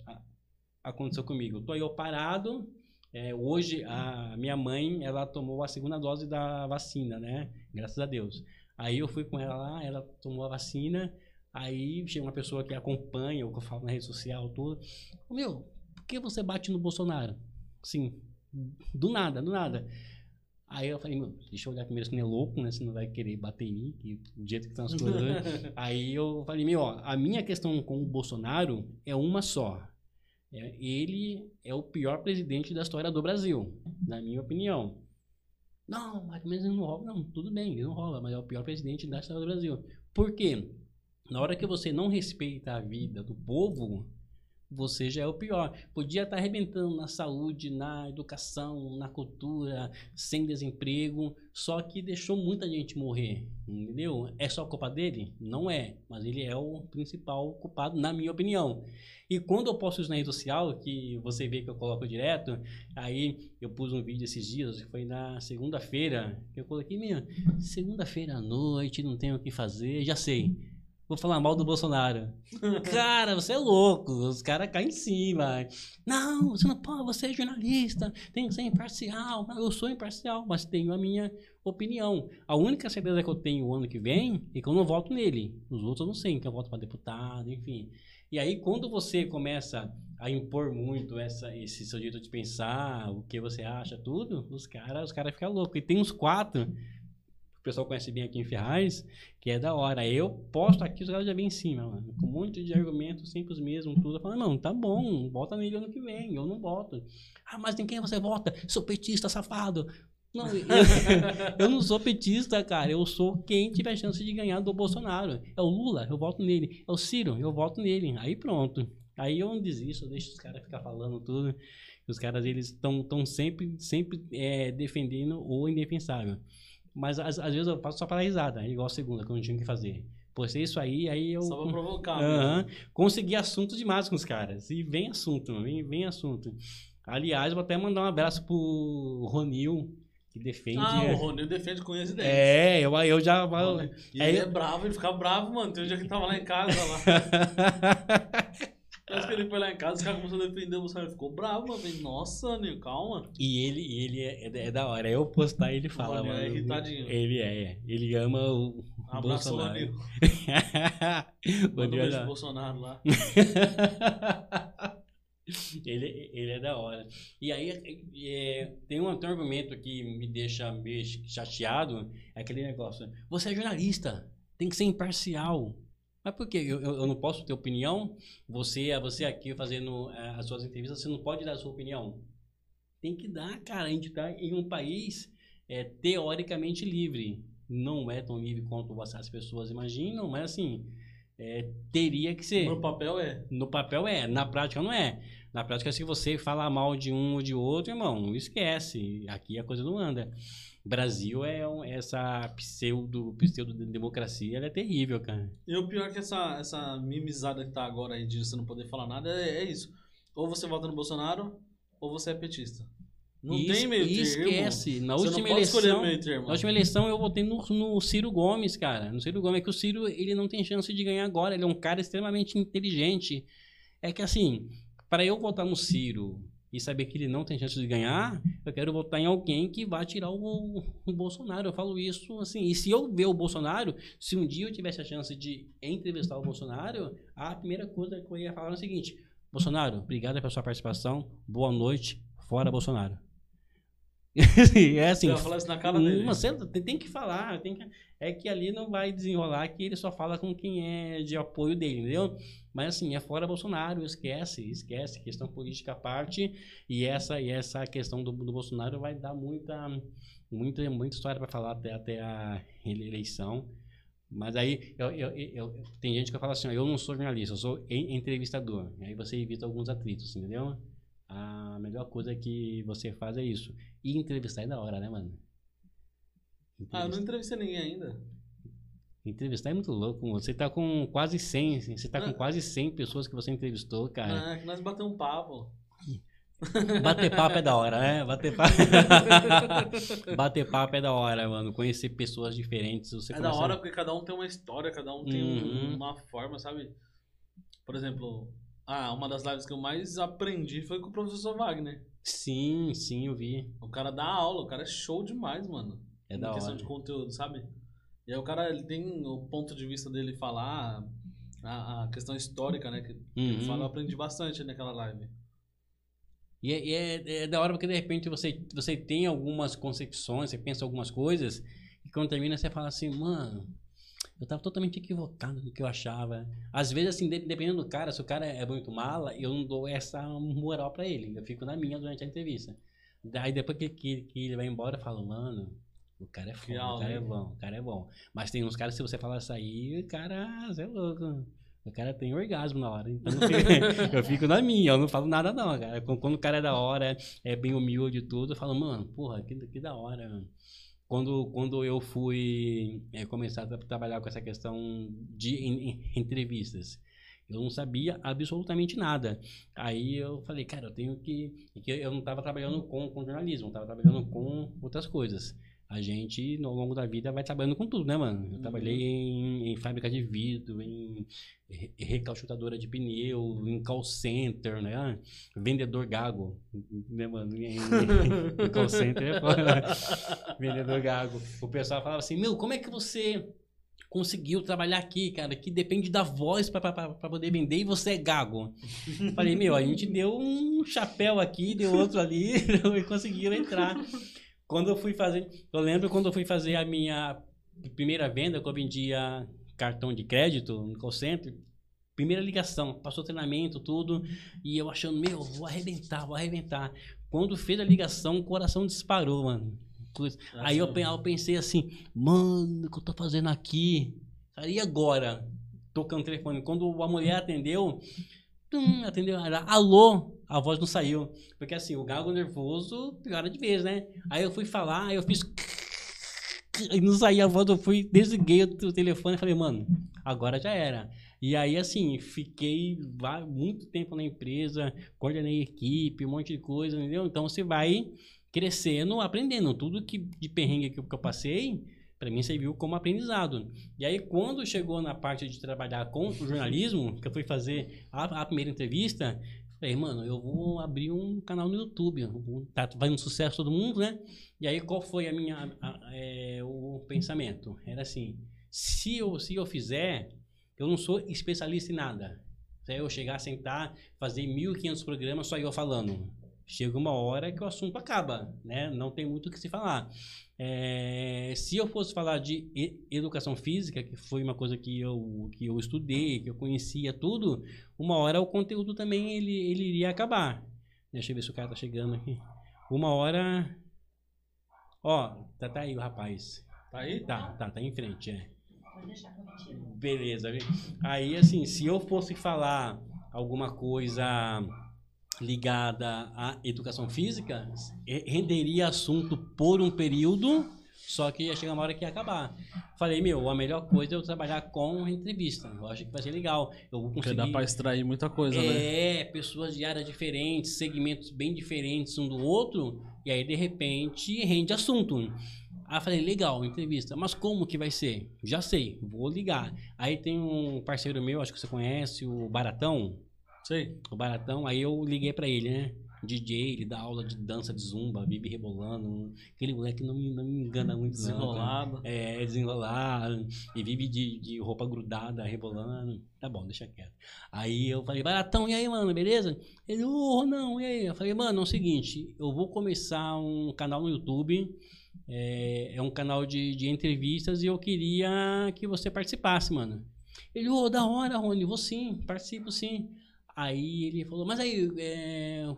aconteceu comigo. Tô eu parado. É, hoje, a minha mãe, ela tomou a segunda dose da vacina, né? Graças a Deus. Aí eu fui com ela lá, ela tomou a vacina. Aí chega uma pessoa que acompanha o que eu falo na rede social, tudo. Meu, por que você bate no Bolsonaro? Sim, do nada, do nada. Aí eu falei, deixa eu olhar primeiro se não é louco, né? Se não vai querer bater em mim, que do jeito que estão as coisas. (laughs) Aí eu falei, meu, ó, a minha questão com o Bolsonaro é uma só. É, ele é o pior presidente da história do Brasil, na minha opinião. Não, mas ele não rouba. Não, tudo bem, ele não rouba, mas é o pior presidente da história do Brasil. Por quê? Na hora que você não respeita a vida do povo, você já é o pior. Podia estar arrebentando na saúde, na educação, na cultura, sem desemprego, só que deixou muita gente morrer, entendeu? É só culpa dele? Não é, mas ele é o principal culpado, na minha opinião. E quando eu posto isso na rede social, que você vê que eu coloco direto, aí eu pus um vídeo esses dias, foi na segunda-feira, que eu coloquei, minha, segunda-feira à noite, não tenho o que fazer, já sei Vou falar mal do Bolsonaro. (laughs) cara, você é louco. Os caras caem em cima. Não, você não pode, você é jornalista, tem que ser imparcial. Eu sou imparcial, mas tenho a minha opinião. A única certeza que eu tenho o ano que vem é que eu não voto nele. Os outros eu não sei, que eu voto para deputado, enfim. E aí, quando você começa a impor muito essa, esse seu jeito de pensar, o que você acha, tudo, os caras os cara ficam loucos. E tem uns quatro pessoal conhece bem aqui em Ferraz, que é da hora. Eu posto aqui, os caras já vêm em cima, mano, com monte de argumentos, sempre os mesmos, tudo. Falo, não, tá bom, bota nele ano que vem, eu não boto. Ah, mas em quem você vota? Sou petista, safado. Não, eu, (laughs) eu, não sou petista, cara. Eu sou quem tiver chance de ganhar do Bolsonaro. É o Lula, eu voto nele. É o Ciro, eu voto nele. Aí pronto. Aí eu não desisto, eu deixo os caras ficar falando tudo. Os caras, eles estão sempre, sempre é, defendendo o indefensável. Mas às, às vezes eu faço só para risada, igual a segunda, que eu não tinha o que fazer. Postei isso aí, aí eu. Só pra provocar. (laughs) Uh -huh, consegui assunto demais com os caras. E vem assunto, vem, vem assunto. Aliás, vou até mandar um abraço pro Ronil, que defende. Ah, o Ronil defende com as ideias. É, eu, eu já. Rony- E é- ele é bravo, ele fica bravo, mano. Tem um dia que ele tava lá em casa, (laughs) lá. Depois que ele foi lá em casa, os caras começaram a defender o Bolsonaro. Ele ficou bravo, mano. Nossa, Nil, calma. E ele, e ele é, é da hora. Eu postar ele fala, Ronil mano. é irritadinho. Ele é, é. Ele ama o. Abraço, Bolsonaro. Ronil. o (laughs) Manda um é beijo Bolsonaro lá. (laughs) ele, ele é da hora. E aí, é, tem um outro argumento que me deixa meio chateado, é aquele negócio. Você é jornalista, tem que ser imparcial. Mas por quê? Eu, eu, não posso ter opinião? Você, você aqui fazendo é, as suas entrevistas, você não pode dar a sua opinião? Tem que dar, cara. A gente está em um país é, teoricamente livre. Não é tão livre quanto as pessoas imaginam, mas assim, é, teria que ser. No papel é. No papel é, na prática não é. Na prática, se você falar mal de um ou de outro, irmão, esquece. Aqui a coisa não anda. Brasil é um- essa pseudo, pseudo democracia, ela é terrível, cara. E o pior é que essa, essa mimizada que tá agora aí de você não poder falar nada é, é isso. Ou você vota no Bolsonaro, ou você é petista. Não E tem meio termo. esquece. Na Você última eleição, na última eleição eu votei no, no Ciro Gomes, cara. No Ciro Gomes, é que o Ciro, ele não tem chance de ganhar agora. Ele é um cara extremamente inteligente. É que assim, para eu votar no Ciro e saber que ele não tem chance de ganhar, eu quero votar em alguém que vai tirar o, o Bolsonaro. Eu falo isso assim. E se eu ver o Bolsonaro, se um dia eu tivesse a chance de entrevistar o Bolsonaro, a primeira coisa que eu ia falar é o seguinte: Bolsonaro, obrigado pela sua participação. Boa noite. Fora Bolsonaro. (laughs) é assim, Você falar isso na cara dele. tem, que falar, tem que- é que ali não vai desenrolar que ele só fala com quem é de apoio dele, entendeu? Mas assim, é fora Bolsonaro, esquece, esquece, questão política à parte, e essa, e essa questão do, do Bolsonaro vai dar muita, muita, muita história para falar até, até a eleição. Mas aí, eu, eu- eu- tem gente que fala assim, ó, eu não sou jornalista, eu sou en- entrevistador. Aí você evita alguns atritos, entendeu? A melhor coisa que você faz é isso. E entrevistar é da hora, né, mano? Ah, eu não entrevistei ninguém ainda. entrevistar é muito louco. Você tá com quase 100, você tá com Ah. quase 100 pessoas que você entrevistou, cara. Ah, que nós batemos um papo. (laughs) Bater papo é da hora, né? Bater papo. (laughs) Bater papo é da hora, mano. Conhecer pessoas diferentes. Você é da começa- hora porque cada um tem uma história, cada um tem um- Uhum. uma forma, sabe? Por exemplo, ah, uma das lives que eu mais aprendi foi com o professor Wagner. Sim, sim, eu vi. O cara dá aula, o cara é show demais, mano. É em da questão hora. de conteúdo, sabe? E aí o cara ele tem o ponto de vista dele falar, a, a questão histórica, né? Que ele Uhum. fala, eu aprendi bastante naquela live. E, é, e é- é da hora porque de repente você, você tem algumas concepções, você pensa algumas coisas, e quando termina você fala assim, mano, eu tava totalmente equivocado do que eu achava. Às vezes, assim, de- dependendo do cara, se o cara é muito mala, eu não dou essa moral pra ele. Eu fico na minha durante a entrevista. Daí depois que, que, que ele vai embora, eu falo, mano, o cara é foda, o cara é bom, o cara é bom. Mas tem uns caras, se você falar isso aí, o cara, você é louco. O cara tem orgasmo na hora. Então (laughs) (laughs) eu fico, na minha, eu não falo nada não, cara. Quando quando o cara é da hora, é bem humilde e tudo, eu falo, mano, porra, que, que da hora, mano. Quando, quando eu fui é, começar a tra- trabalhar com essa questão de en- en- entrevistas, eu não sabia absolutamente nada. Aí eu falei, cara, eu tenho que. que eu não estava trabalhando com, com jornalismo, estava trabalhando com outras coisas. A gente, ao longo da vida, vai trabalhando com tudo, né, mano? Eu Uhum. trabalhei em, em fábrica de vidro, em re- recalchutadora de pneu, em call center, né? Vendedor gago, né, mano? Em, (laughs) em call center é foda. Vendedor gago. O pessoal falava assim, meu, como é que você conseguiu trabalhar aqui, cara? Que depende da voz pra poder vender e você é gago. Falei, meu, a gente deu um chapéu aqui, deu outro ali (laughs) e conseguiram entrar. Quando eu fui fazer, eu lembro quando eu fui fazer a minha primeira venda, que eu vendia cartão de crédito no call center, primeira ligação, passou treinamento, tudo, e eu achando, meu, vou arrebentar, vou arrebentar. Quando fez a ligação, o coração disparou, mano. Aí eu, eu pensei assim, mano, o que eu tô fazendo aqui? E agora? Tocando o telefone. Quando a mulher atendeu, tum, atendeu, era alô, a voz não saiu. Porque assim, o gago nervoso piora de vez, né? Aí eu fui falar, aí eu fiz. (laughs) E não saía a voz, eu fui, desliguei o telefone e falei, mano, agora já era. E aí, assim, fiquei muito tempo na empresa, coordenei equipe, um monte de coisa, entendeu? Então você vai crescendo, aprendendo. Tudo que de perrengue que eu passei, para mim serviu como aprendizado. E aí, quando chegou na parte de trabalhar com o jornalismo, que eu fui fazer a, a primeira entrevista, falei, mano, eu vou abrir um canal no YouTube. Tá fazendo sucesso todo mundo, né? E aí, qual foi a minha, a- é, o pensamento? Era assim, se eu, se eu fizer, eu não sou especialista em nada. Se eu chegar, sentar, fazer 1.500 programas só eu falando. Chega uma hora que o assunto acaba, né? Não tem muito o que se falar. É, se eu fosse falar de educação física, que foi uma coisa que eu, que eu estudei, que eu conhecia tudo, uma hora o conteúdo também ele, ele iria acabar. Deixa eu ver se o cara tá chegando aqui. Uma hora. Ó, tá, tá aí o rapaz. Tá aí? Tá, tá, tá em frente, é. Beleza. Aí, assim, se eu fosse falar alguma coisa ligada à educação física, renderia assunto por um período, só que ia chegar uma hora que ia acabar. Falei, meu, a melhor coisa é eu trabalhar com entrevista. Eu acho que vai ser legal. Eu vou Porque conseguir... dá pra extrair muita coisa, né? É, pessoas de áreas diferentes, segmentos bem diferentes um do outro, e aí de repente rende assunto. Aí falei, legal, entrevista, mas como que vai ser? Já sei, vou ligar. Aí tem um parceiro meu, acho que você conhece, o Baratão. Sei. O Baratão, aí eu liguei pra ele, né? DJ, ele dá aula de dança de zumba, vive rebolando. Aquele moleque não me, não me engana muito, não, cara. Desenrolado. É, desenrolado. E vive de, de roupa grudada, rebolando. Tá bom, deixa quieto. Aí eu falei, Baratão, e aí, mano, beleza? Ele, ô, não, e aí? Eu falei, mano, é o seguinte, eu vou começar um canal no YouTube. É, é um canal de, de entrevistas e eu queria que você participasse, mano. Ele, ô, da hora, Rony, vou sim, participo sim. Aí ele falou, mas aí, é,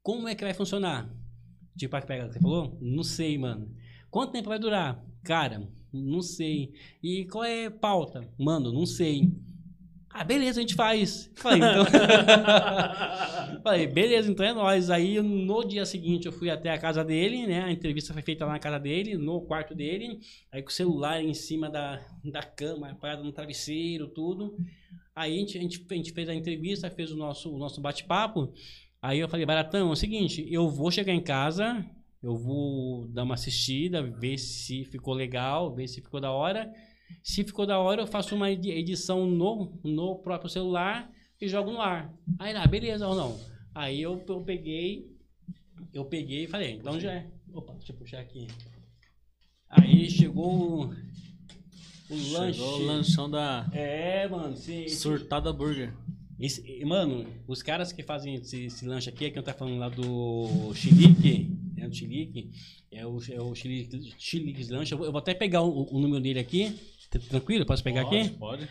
como é que vai funcionar? Tipo, a pega você falou? Não sei, mano. Quanto tempo vai durar? Cara, não sei. E qual é a pauta? Mano, não sei. Ah, beleza, a gente faz. Falei, então... (laughs) Falei, beleza, então é nóis. Aí no dia seguinte eu fui até a casa dele, né? A entrevista foi feita lá na casa dele, no quarto dele. Aí com o celular em cima da, da cama, parado no travesseiro, tudo. Aí a gente, a gente, a gente fez a entrevista, fez o nosso, o nosso bate-papo. Aí eu falei, Baratão, é o seguinte, eu vou chegar em casa, eu vou dar uma assistida, ver se ficou legal, ver se ficou da hora. Se ficou da hora, eu faço uma edi- edição no, no próprio celular e jogo no ar. Aí lá, beleza ou não? Aí eu, eu peguei, eu peguei e falei, então já é. Opa, deixa eu puxar aqui. Aí chegou o, lanche. O lanchão da É, mano, se- Surtada Burger. esse- mano, os caras que fazem esse, esse lanche aqui, que eu tá falando lá do Chilique, né, do Chilique, é o, é o Chilique, Chilique Lanche. Eu vou, eu vou até pegar o, o número dele aqui. Tranquilo? Posso pegar pode, aqui? Pode.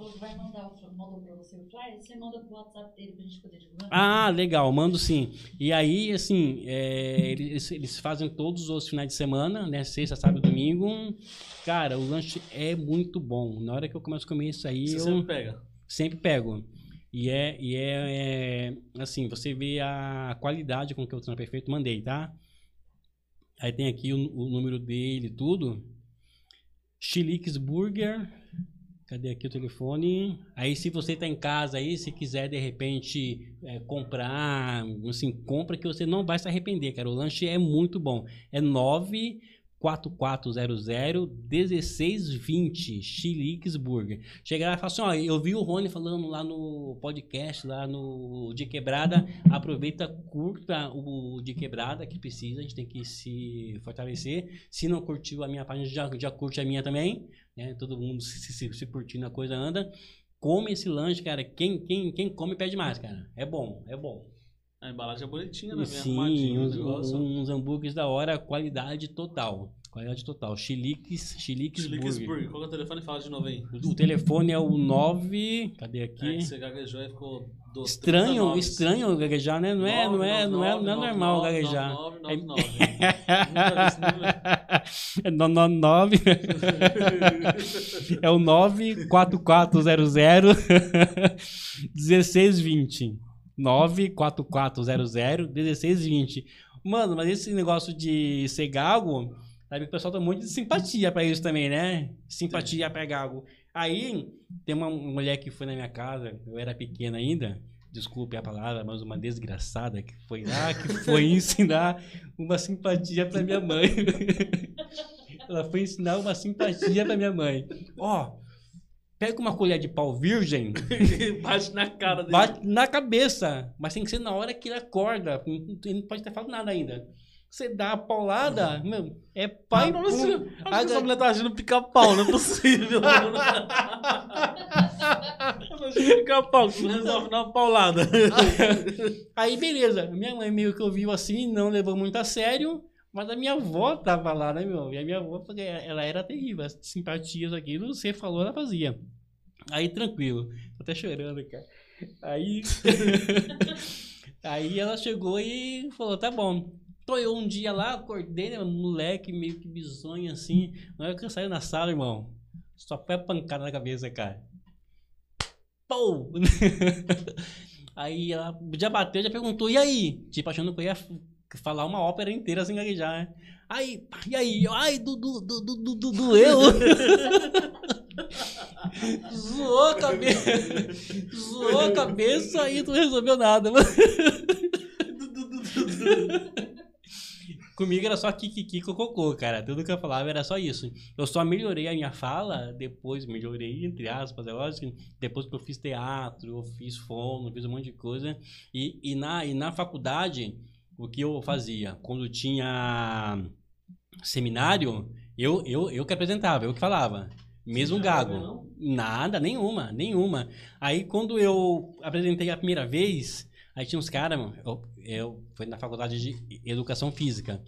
Ele vai mandar o mandou pra você o flyer, você manda pro WhatsApp dele pra gente poder divulgar. Ah, legal, mando sim. E aí, assim, é, eles, eles fazem todos os finais de semana, né? Sexta, sábado e domingo. Cara, o lanche é muito bom. Na hora que eu começo a comer isso aí, Você eu sempre pega. sempre pego. E é, e é, é, assim, você vê a qualidade com que o trampo é feito, mandei, tá? Aí tem aqui o, o número dele e tudo. Chilix Burger. Cadê aqui o telefone? Aí se você tá em casa aí, se quiser de repente é, comprar, assim, compra que você não vai se arrepender, cara. O lanche é muito bom. É 94400 1620 Chilix Burger. Chega lá e fala assim, ó, eu vi o Rony falando lá no podcast, lá no De Quebrada, (laughs) aproveita, curta o De Quebrada, que precisa, a gente tem que se fortalecer. Se não curtiu a minha página, já, já curte a minha também, né? Todo mundo se, se, se curtindo a coisa anda. Come esse lanche, cara. Quem, quem, quem come pede mais, cara. É bom, é bom. A embalagem é bonitinha, né? Sim, uns, uns hambúrgueres da hora, qualidade total. Qualidade total. Chiliques, Chiliques Chiliques Burger. Qual é o telefone? Fala de novo aí. O telefone é o 9. Cadê É, aqui? que você gaguejou e ficou dos Estranho, 39. estranho gaguejar, né? Não é, não é, não é, não é normal gaguejar. 9999. Nunca vi esse número. É. É o 94400 1620. (laughs) 94400 1620. Mano, mas esse negócio de ser gago Sabe que o pessoal tem muito de simpatia pra isso também, né? Simpatia pra gago. Aí, tem uma mulher que foi na minha casa, eu era pequena ainda, desculpe a palavra, mas uma desgraçada que foi lá, que foi (laughs) ensinar uma simpatia pra minha mãe. (laughs) Ela foi ensinar uma simpatia pra minha mãe. Ó, pega uma colher de pau virgem, (laughs) Bate na cara dele. bate na cabeça, mas tem que ser na hora que ele acorda. Ele não pode ter falado nada ainda. Você dá a paulada, meu, é pai. Ah, pum. Acho que essa mulher tá agindo pica-pau, não é possível. pica-pau, que não resolve na paulada. (laughs) Aí, beleza. Minha mãe meio que ouviu assim, não levou muito a sério. Mas a minha avó tava lá, né, meu? E a minha avó, ela era terrível. As simpatias aqui, você falou, ela fazia. Aí, tranquilo. Tô até chorando, cara. Aí. (laughs) aí ela chegou e falou: tá bom. Tô eu um dia lá, acordei, né, moleque meio que bizonho assim. Na hora que eu saí na sala, irmão, só a pancada na cabeça, cara. Pô! (laughs) aí ela já bateu, já perguntou, e aí? Tipo, achando que eu ia falar uma ópera inteira sem gaguejar, né? Aí, e aí? Eu, Ai, do, do, do, do, do, do, doeu! (laughs) Zoou a cabeça. Zoou a cabeça e não resolveu nada. (laughs) Comigo era só kikiki cocô, cara. Tudo que eu falava era só isso. Eu só melhorei a minha fala depois, melhorei entre aspas, é lógico. Depois que eu fiz teatro, eu fiz fono, fiz um monte de coisa. E, e, na, e na faculdade, o que eu fazia? Quando tinha seminário, eu, eu, eu que apresentava, eu que falava. Mesmo gago. Nada, nenhuma, nenhuma. Aí quando eu apresentei a primeira vez, aí tinha uns caras, eu, eu foi na faculdade de educação física.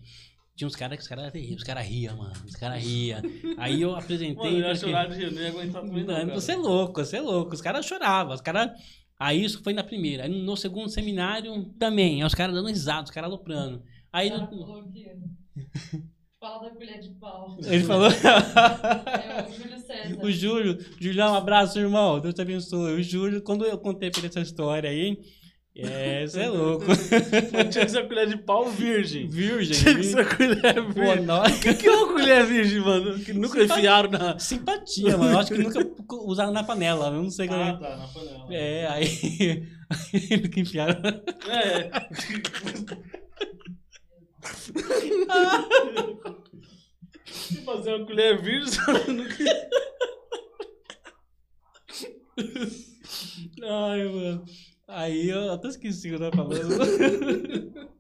Tinha uns caras que os caras eram terríveis, os caras riam, mano. Os caras riam. Aí eu (laughs) apresentei. Mano, eu ia chorar de rir, não ia aguentar também não, você é louco, você é louco. Os caras choravam, os caras. Aí isso foi na primeira. Aí no segundo seminário também. Aí os caras dando risada, os caras aloprando. Aí Ela no-. Fala da colher de pau. ele falou. É o Júlio César. o Júlio, Julião, um abraço, irmão. Deus te abençoe. O Júlio, quando eu contei pra ele essa história aí, é, você é louco. (laughs) Tinha que ser colher de pau virgem. Virgem. Tinha que colher virgem. O que, que é uma colher virgem, mano? Que nunca enfiaram na. Simpatia, mano. Eu acho que nunca usaram na panela. Eu não sei como Ah, é. tá, na panela. É, aí. (laughs) que enfiaram. É. (laughs) Se fazer uma colher virgem, só nunca. Ai, mano. Aí eu até esqueci o que eu tava falando. (laughs)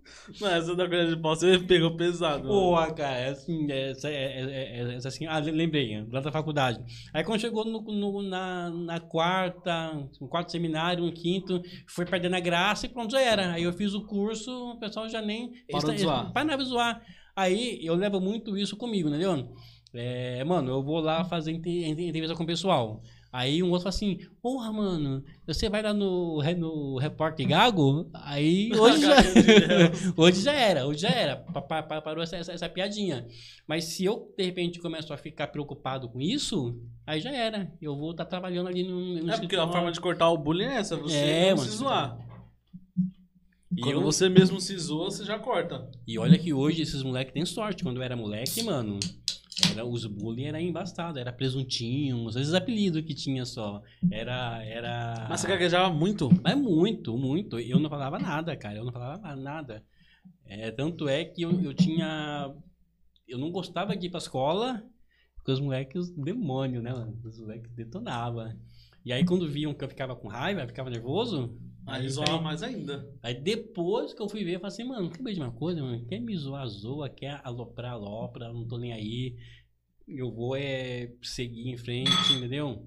Não, essa da colher de pau você pegou pesado. Porra, cara, é assim, é, é, é, é, é assim, ah, lembrei, lá da faculdade. Aí quando chegou no, no- na, na quarta, no quarto seminário, no quinto, foi perdendo a graça e pronto, já era. Aí eu fiz o curso, o pessoal já nem... Parou de zoar. Para de zoar. Aí eu levo muito isso comigo, entendeu? É, mano, eu vou lá fazer entrevista com o pessoal. Aí um outro fala assim, porra, mano, você vai lá no, no Repórter Gago? Aí hoje (laughs) já, (laughs) hoje já era, hoje já era. Pa- pa- pa- Parou essa, essa, essa piadinha. Mas se eu, de repente, começo a ficar preocupado com isso, aí já era. Eu vou estar trabalhando ali no, no É porque a escritório. forma de cortar o bullying é essa, você É, não mano. se zoar. E Quando eu- você mesmo se zoa, você já corta. E olha que hoje esses moleques têm sorte. Quando eu era moleque, mano, era, os bullying era embaçado. Era presuntinho, às vezes apelido que tinha só. Era. era... Mas você gaguejava muito? Mas muito, muito. Eu não falava nada, cara. Eu não falava nada. É, tanto é que eu, eu tinha. Eu não gostava de ir pra escola, porque os moleques, demônio, né? Os moleques detonavam. E aí, quando viam que eu ficava com raiva, eu ficava nervoso. Aí Aí, zoava mais ainda. aí depois que eu fui ver, eu falei assim, mano, de uma coisa, mano? Quer me zoar, zoa, quer aloprar, alopra, não tô nem aí. Eu vou é seguir em frente, entendeu?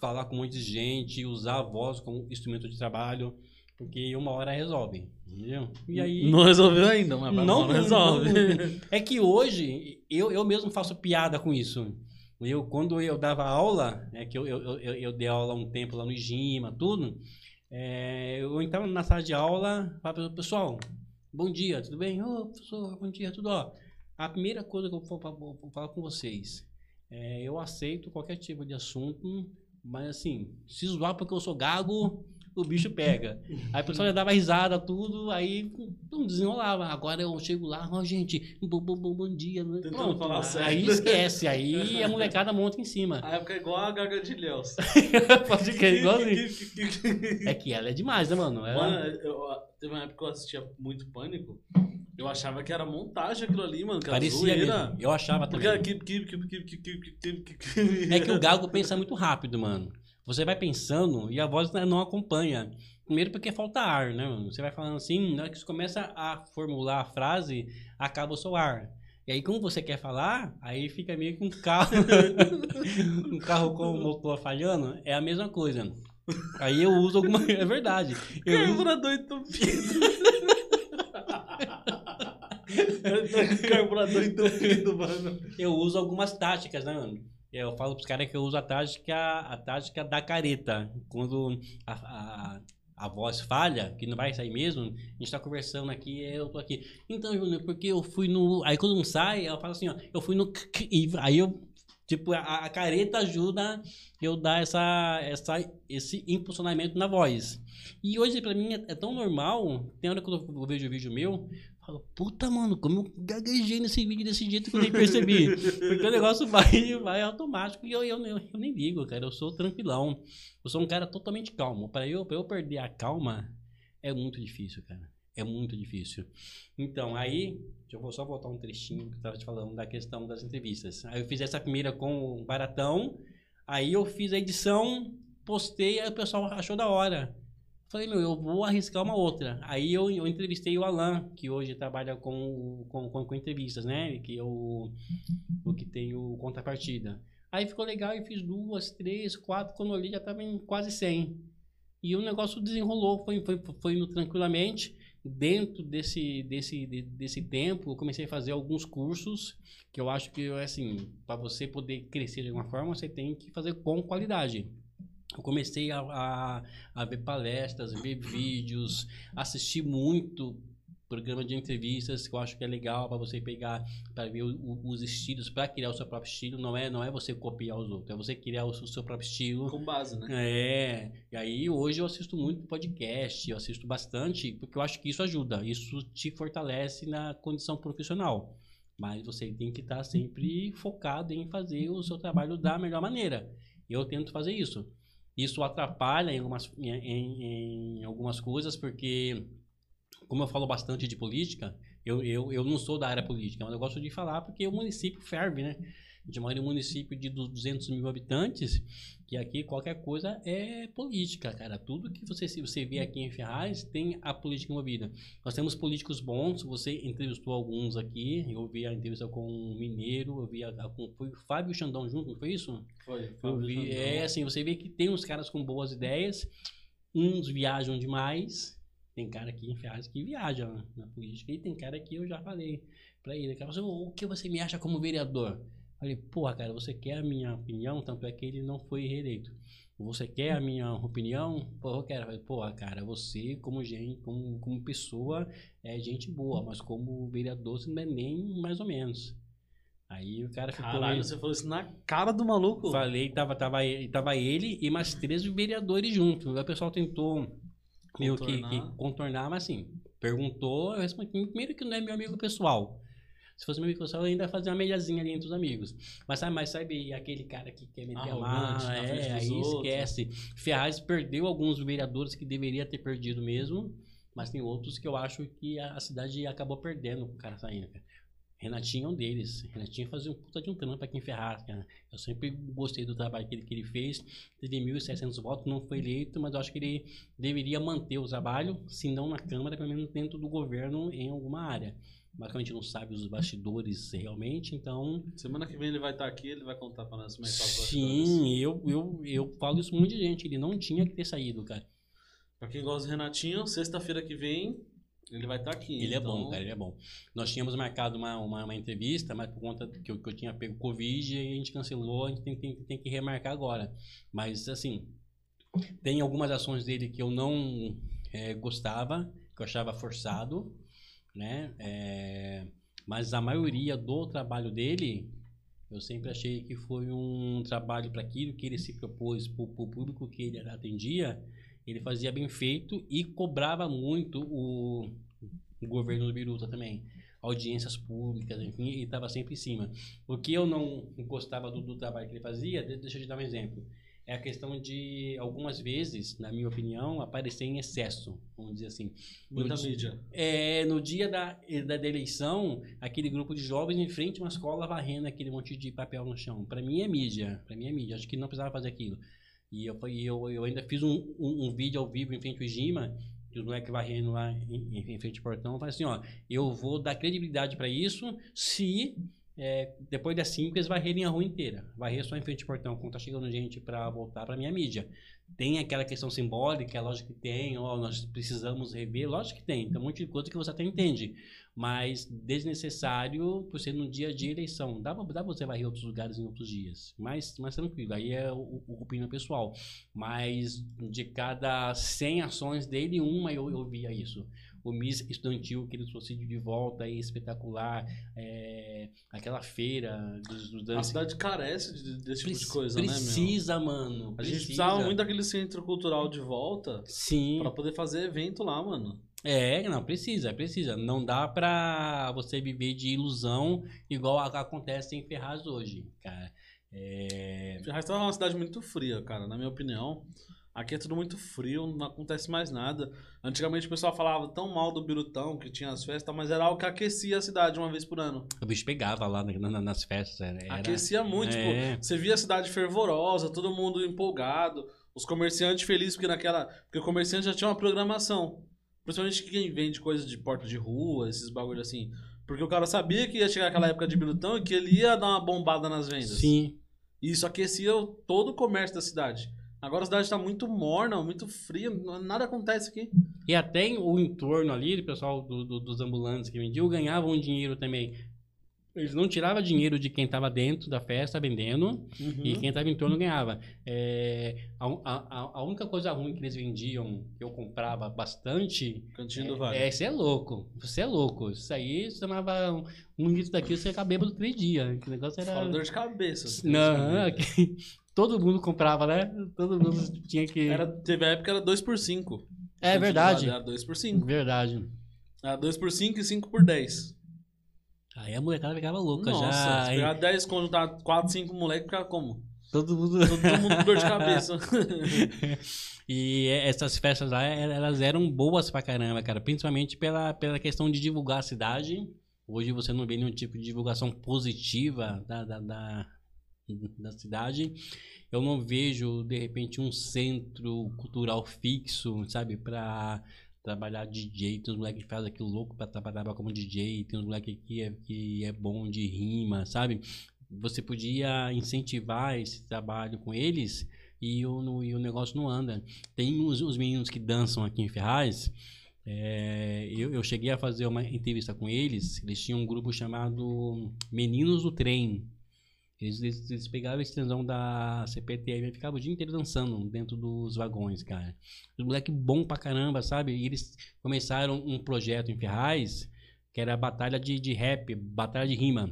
Falar com um monte de gente, usar a voz como instrumento de trabalho, porque uma hora resolve, entendeu? E aí... Não resolveu ainda, mas Não, não, não, resolve. não. (laughs) É que hoje eu, eu mesmo faço piada com isso. Eu, quando eu dava aula, né, que eu, eu, eu, eu dei aula um tempo lá no Gima, tudo, é, eu entrava na sala de aula, falava, pessoal, bom dia, tudo bem? Ô, professor, bom dia, tudo ó. A primeira coisa que eu vou, vou- vou falar com vocês, é, eu aceito qualquer tipo de assunto, mas assim, se zoar porque eu sou gago, o bicho pega. Aí o pessoal já dava risada, tudo, aí não desenrolava. Agora eu chego lá, ó, gente, bom, bom, bom, bom dia. né? Tentando Pronto, falar aí certo. esquece, aí a molecada monta em cima. A época é igual a Gaga de Léus. Pode crer, igualzinho. É que ela é demais, né, mano? Ela- Mano, eu, teve uma época que eu assistia muito Pânico. Eu achava que era montagem aquilo ali, mano. Que parecia. Eu achava Porque também. keep. É que o Gago pensa muito rápido, mano. Você vai pensando e a voz não acompanha. Primeiro porque falta ar, né, mano? Você vai falando assim, na hora que você começa a formular a frase, acaba o seu ar. E aí, como você quer falar, aí fica meio que um carro. (laughs) um carro com o motor falhando. É a mesma coisa. Aí eu uso alguma. É verdade. Eu uso Carburador entupido. Carburador (laughs) entupido, mano. eu uso algumas táticas, né, mano? Eu falo pros caras que eu uso a tática, a tática da careta. Quando a, a, a voz falha, que não vai sair mesmo, a gente tá conversando aqui, eu tô aqui. Então, Júnior, porque eu fui no. Aí quando não sai, ela fala assim, ó, eu fui no. Aí eu. Tipo, a, a careta ajuda eu dar essa, essa, esse impulsionamento na voz. E hoje, pra mim, é, é tão normal. Tem hora que eu, vejo vídeo meu, eu falo, puta, mano, como eu gaguejei nesse vídeo desse jeito que eu nem percebi. Porque o negócio (laughs) vai, vai automático e eu, eu, eu, eu nem ligo, cara. Eu sou tranquilão. Eu sou um cara totalmente calmo. Pra eu, pra eu perder a calma, é muito difícil, cara. É muito difícil. Então, aí, eu vou só voltar um trechinho que eu tava te falando da questão das entrevistas. Aí eu fiz essa primeira com o Baratão, aí eu fiz a edição, postei, aí o pessoal achou da hora. Falei, meu, eu vou arriscar uma outra. Aí eu, eu entrevistei o Alan, que hoje trabalha com, com, com, com entrevistas, né? Que é o, que tem o contrapartida. Aí ficou legal e fiz duas, três, quatro, quando eu li já tava em quase 100. E o negócio desenrolou, foi, foi, foi indo tranquilamente. Dentro desse, desse, de- desse tempo, eu comecei a fazer alguns cursos que eu acho que, assim, para você poder crescer de alguma forma, você tem que fazer com qualidade. Eu comecei a, a, a ver palestras, ver vídeos, assistir muito programa de entrevistas que eu acho que é legal para você pegar para ver o- o- os estilos para criar o seu próprio estilo não é não é você copiar os outros é você criar o o seu próprio estilo Com base, né? é, e aí hoje eu assisto muito podcast, eu assisto bastante, porque eu acho que isso ajuda, isso te fortalece na condição profissional. Mas você tem que estar sempre focado em fazer o seu trabalho da melhor maneira. Eu tento fazer isso. Isso atrapalha em algumas, em, em- algumas coisas, porque, como eu falo bastante de política, eu, eu, eu não sou da área política, mas eu gosto de falar porque o município ferve, né? A gente mora em um município de 200 mil habitantes, que aqui qualquer coisa é política, cara. Tudo que você, se você vê aqui em Ferraz tem a política envolvida. Nós temos políticos bons, você entrevistou alguns aqui, eu vi a entrevista com um mineiro, eu vi a, a- com foi o Fábio Xandão junto, não foi isso? Foi. Eu vi, é assim, você vê que tem uns caras com boas ideias, uns viajam demais, tem cara aqui em Ferraz que viaja na, política, e tem cara que eu já falei pra ele, cara, o que você me acha como vereador? Falei, porra, cara, você quer a minha opinião? Tanto é que ele não foi reeleito. Você quer a minha opinião? Porra, eu quero. Falei, porra, cara, você como gente, como, como pessoa, é gente boa, mas como vereador você não é nem mais ou menos. Aí o cara ficou Caralho, meio- você falou isso na cara do maluco. Falei, tava, tava, ele- tava ele e mais três vereadores juntos. Aí o pessoal tentou meio que, Contornar. que contornar, mas assim, perguntou, eu respondi, primeiro que não é meu amigo pessoal. Se fosse meu amigo eu ainda ia fazer uma mediazinha ali entre os amigos. Mas sabe, mas sabe aquele cara que quer meter a mão, é, aí outros. esquece. Ferraz perdeu alguns vereadores que deveria ter perdido mesmo, mas tem outros que eu acho que a, a cidade acabou perdendo com o cara saindo, cara. Renatinho é um deles. Renatinho fazia um puta de um trampo aqui em Ferraz, cara. Eu sempre gostei do trabalho que ele, que ele fez. Teve 1.600 votos, não foi eleito, mas eu acho que ele deveria manter o trabalho, se não na Câmara, pelo menos dentro do governo em alguma área. Mas como a gente não sabe os bastidores realmente, então. Semana que vem ele vai estar aqui, ele vai contar pra nós como é que tá. Sim, eu, eu, eu falo isso muito de gente. Ele não tinha que ter saído, cara. Pra quem gosta do Renatinho, sexta-feira que vem, ele vai estar aqui. Ele é então- bom, cara, ele é bom. Nós tínhamos marcado uma, uma, uma entrevista, mas por conta que eu, que eu tinha pego Covid, a gente cancelou, a gente tem, tem, tem que remarcar agora. Mas, assim, tem algumas ações dele que eu não eh, gostava, que eu achava forçado, né? Eh, mas a maioria do trabalho dele, eu sempre achei que foi um trabalho para aquilo que ele se propôs, para o público que ele atendia, ele fazia bem feito e cobrava muito o, o governo do Biruta também. Audiências públicas, enfim, e estava sempre em cima. O que eu não gostava do, do trabalho que ele fazia, de- deixa eu te dar um exemplo, é a questão de, algumas vezes, na minha opinião, aparecer em excesso, vamos dizer assim. Muita No- mídia. É, no dia da, da, da eleição, aquele grupo de jovens em frente a uma escola varrendo aquele monte de papel no chão. Para mim é mídia. Para mim é mídia. Acho que não precisava fazer aquilo. E eu, eu, eu ainda fiz um, um, um vídeo ao vivo em frente ao Gima, que os moleques varrendo lá em, em frente ao portão. Eu falei assim: ó, eu vou dar credibilidade para isso se é, depois das 5 eles varrerem a rua inteira. Varrer só em frente ao portão, quando tá chegando gente para voltar para minha mídia. Tem aquela questão simbólica, lógico que tem, ó, nós precisamos rever, lógico que tem, tem um monte de coisa que você até entende, mas desnecessário por ser no dia de eleição. Dá dá você varrer outros lugares em outros dias, mas, mas tranquilo, aí é o, o opinião pessoal. Mas de cada 100 ações dele, uma eu, eu via isso. O MIS estudantil que ele trouxe de volta aí, espetacular, é, aquela feira dos A estudantes. cidade carece de- desse tipo de coisa, né, meu? Precisa, mano. A gente precisa. precisava muito daquele centro cultural de volta Sim. pra poder fazer evento lá, mano. É, não, precisa, precisa. Não dá pra você viver de ilusão igual a- acontece em Ferraz hoje, cara. É... Ferraz tá uma cidade muito fria, cara, na minha opinião. Aqui é tudo muito frio, não acontece mais nada. Antigamente o pessoal falava tão mal do Birutão, que tinha as festas, mas era algo que aquecia a cidade uma vez por ano. O bicho pegava lá na- na- nas festas. Era, Aquecia muito, É. tipo, você via a cidade fervorosa, todo mundo empolgado, os comerciantes felizes, porque naquela. Porque o comerciante já tinha uma programação. Principalmente quem vende coisas de porta de rua, esses bagulho assim. Porque o cara sabia que ia chegar aquela época de Birutão e que ele ia dar uma bombada nas vendas. Sim. E isso aquecia todo o comércio da cidade. Agora a cidade tá muito morna, muito fria, nada acontece aqui. E até o entorno ali, o pessoal do- do- dos ambulantes que vendiam, ganhavam dinheiro também. Eles não tiravam dinheiro de quem estava dentro da festa vendendo, E Uhum. quem estava em torno ganhava. É, a, a, a única coisa ruim que eles vendiam, que eu comprava bastante, Cantinho do é, Vale. é, você é louco. Você é louco. Isso aí, você tomava um, um litro daquilo, você ia ficar bêbado três dias. Que negócio era... Fora dor de cabeça. Não, (laughs) que- todo mundo comprava, né? Todo mundo (laughs) tinha que... Era, teve a época que era 2 por 5 é verdade. Era 2 por 5 Verdade. Era 2 por 5 e 5 por 10 Aí a molecada ficava louca Nossa, já. se Aí pegar 10 quando tá 4, 5 moleques, fica como? todo mundo... Todo, todo mundo com dor de cabeça. (laughs) E essas festas lá, elas eram boas pra caramba, cara. Principalmente pela, pela questão de divulgar a cidade. Hoje você não vê nenhum tipo de divulgação positiva da, da, da, (laughs) da cidade. Eu não vejo, de repente, um centro cultural fixo, sabe? Pra trabalhar DJ. Tem uns moleques que fazem aquilo louco pra trabalhar como DJ. Tem uns moleques que é, que é bom de rima, sabe? Você podia incentivar esse trabalho com eles e o, e o negócio não anda. Tem os, os meninos que dançam aqui em Ferraz. é, eu, eu cheguei a fazer uma entrevista com eles. Eles tinham um grupo chamado Meninos do Trem. Eles, eles, eles pegavam a extensão da CPTM e ficavam o dia inteiro dançando dentro dos vagões, cara. Os moleque bom pra caramba, sabe? E eles começaram um projeto em Ferraz que era batalha de, de rap, batalha de rima.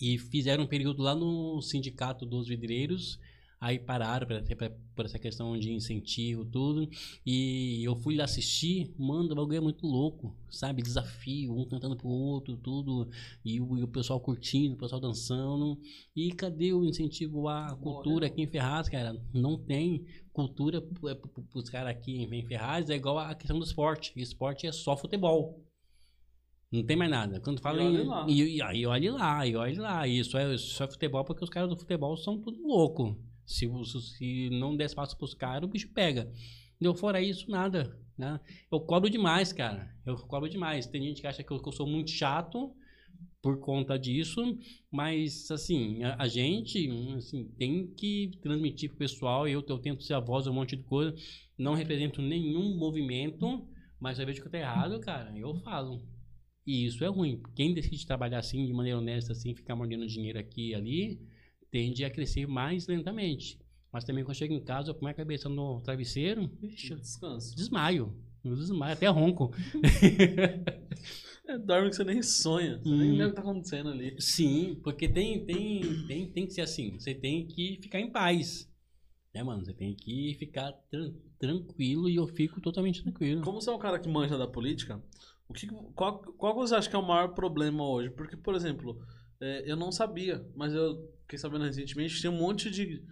E fizeram um período lá no sindicato dos vidreiros. Aí pararam pra, pra- por essa questão de incentivo, tudo. E eu fui lá assistir, mano, o bagulho é muito louco, sabe? Desafio, um cantando pro outro, tudo. E o, e o pessoal curtindo, o pessoal dançando. E cadê o incentivo à cultura aqui em Ferraz, cara? Não tem cultura é, pro- pros caras aqui em Ferraz, é igual a questão do esporte. Esporte é só futebol. Não tem mais nada. Quando fala E. E, e aí olhe lá, e olhe lá. Isso é, isso é futebol porque os caras do futebol são tudo louco. Se, se não der espaço pros caras, o bicho pega. Deu fora isso, nada. Né? Eu cobro demais, cara. Eu cobro demais. Tem gente que acha que eu, que eu sou muito chato por conta disso, mas assim, a, a gente assim, tem que transmitir pro pessoal. Eu, eu tento ser a voz de um monte de coisa. Não represento nenhum movimento, mas eu vejo que tô errado, cara. Eu falo. E isso é ruim. Quem decide trabalhar assim, de maneira honesta, assim, ficar mordendo dinheiro aqui e ali, tende a crescer mais lentamente. Mas também quando chego em casa, eu ponho a cabeça no travesseiro, ixi, eu Descansa. desmaio. Eu desmaio, até ronco. (laughs) É, dorme que você nem sonha. Você nem Hum. lembra o que tá acontecendo ali. Sim, porque tem, tem, tem, tem que ser assim. Você tem que ficar em paz. É, mano, você tem que ficar tran- tranquilo e eu fico totalmente tranquilo. Como você é um cara que manja da política, o que, qual, qual você acha que é o maior problema hoje? Porque, por exemplo, é, eu não sabia, mas eu fiquei sabendo recentemente tem um monte de,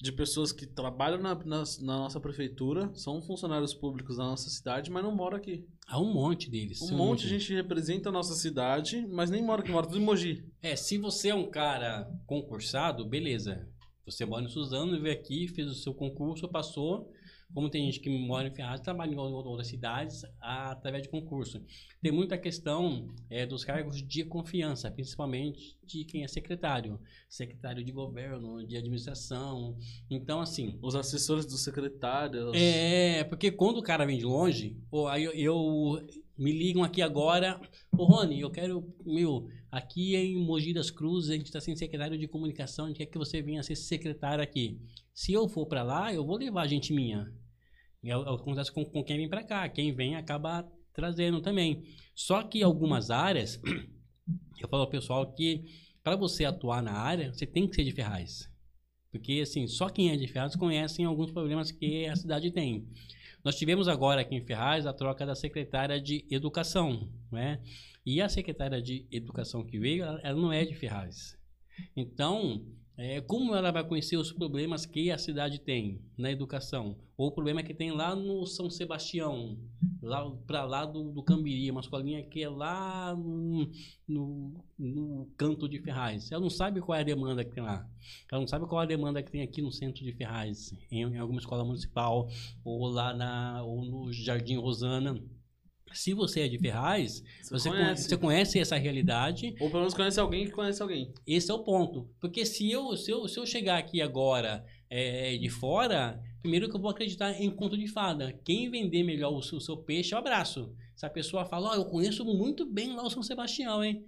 de pessoas que trabalham na, na, na nossa prefeitura, são funcionários públicos da nossa cidade, mas não moram aqui. Há um monte deles. Um tem monte de gente representa a nossa cidade, mas nem mora aqui, mora tudo em Mogi. É, se você é um cara concursado, beleza. Você mora em Suzano, veio aqui, fez o seu concurso, passou. Como tem gente que mora em Ferraz, trabalha em outras cidades a- através de concurso. Tem muita questão é, dos cargos de confiança, principalmente de quem é secretário. Secretário de governo, de administração. Então, assim, Os assessores dos secretários. é, porque quando o cara vem de longe, pô, aí eu, eu- me ligam aqui agora, ô Rony, eu quero, meu, aqui em Mogi das Cruzes, a gente está sem secretário de comunicação, a gente quer que você venha ser secretário aqui. Se eu for para lá, eu vou levar gente minha. É o é o que acontece com, com quem vem para cá. Quem vem acaba trazendo também. Só que algumas áreas, (clears throat) eu falo ao pessoal que para você atuar na área, você tem que ser de Ferraz. Porque, assim, só quem é de Ferraz conhece alguns problemas que a cidade tem. Nós tivemos agora aqui em Ferraz a troca da secretária de Educação, né? E a secretária de Educação que veio, ela não é de Ferraz. Então, é, como ela vai conhecer os problemas que a cidade tem na educação? Ou o problema que tem lá no São Sebastião, lá para lá do, do Cambiri, uma escolinha que é lá no, no, no canto de Ferraz. Ela não sabe qual é a demanda que tem lá. Ela não sabe qual é a demanda que tem aqui no centro de Ferraz, em, em alguma escola municipal, ou lá na, ou no Jardim Rosana. Se você é de Ferraz, Você, você, conhece. você conhece essa realidade, Ou pelo menos conhece alguém que conhece alguém. esse é o ponto. Porque se eu, se eu, se eu chegar aqui agora é, de fora, primeiro que eu vou acreditar em conto de fada. Quem vender melhor o seu, o seu peixe, eu abraço. Se a pessoa fala, ó, eu conheço muito bem lá o São Sebastião, hein?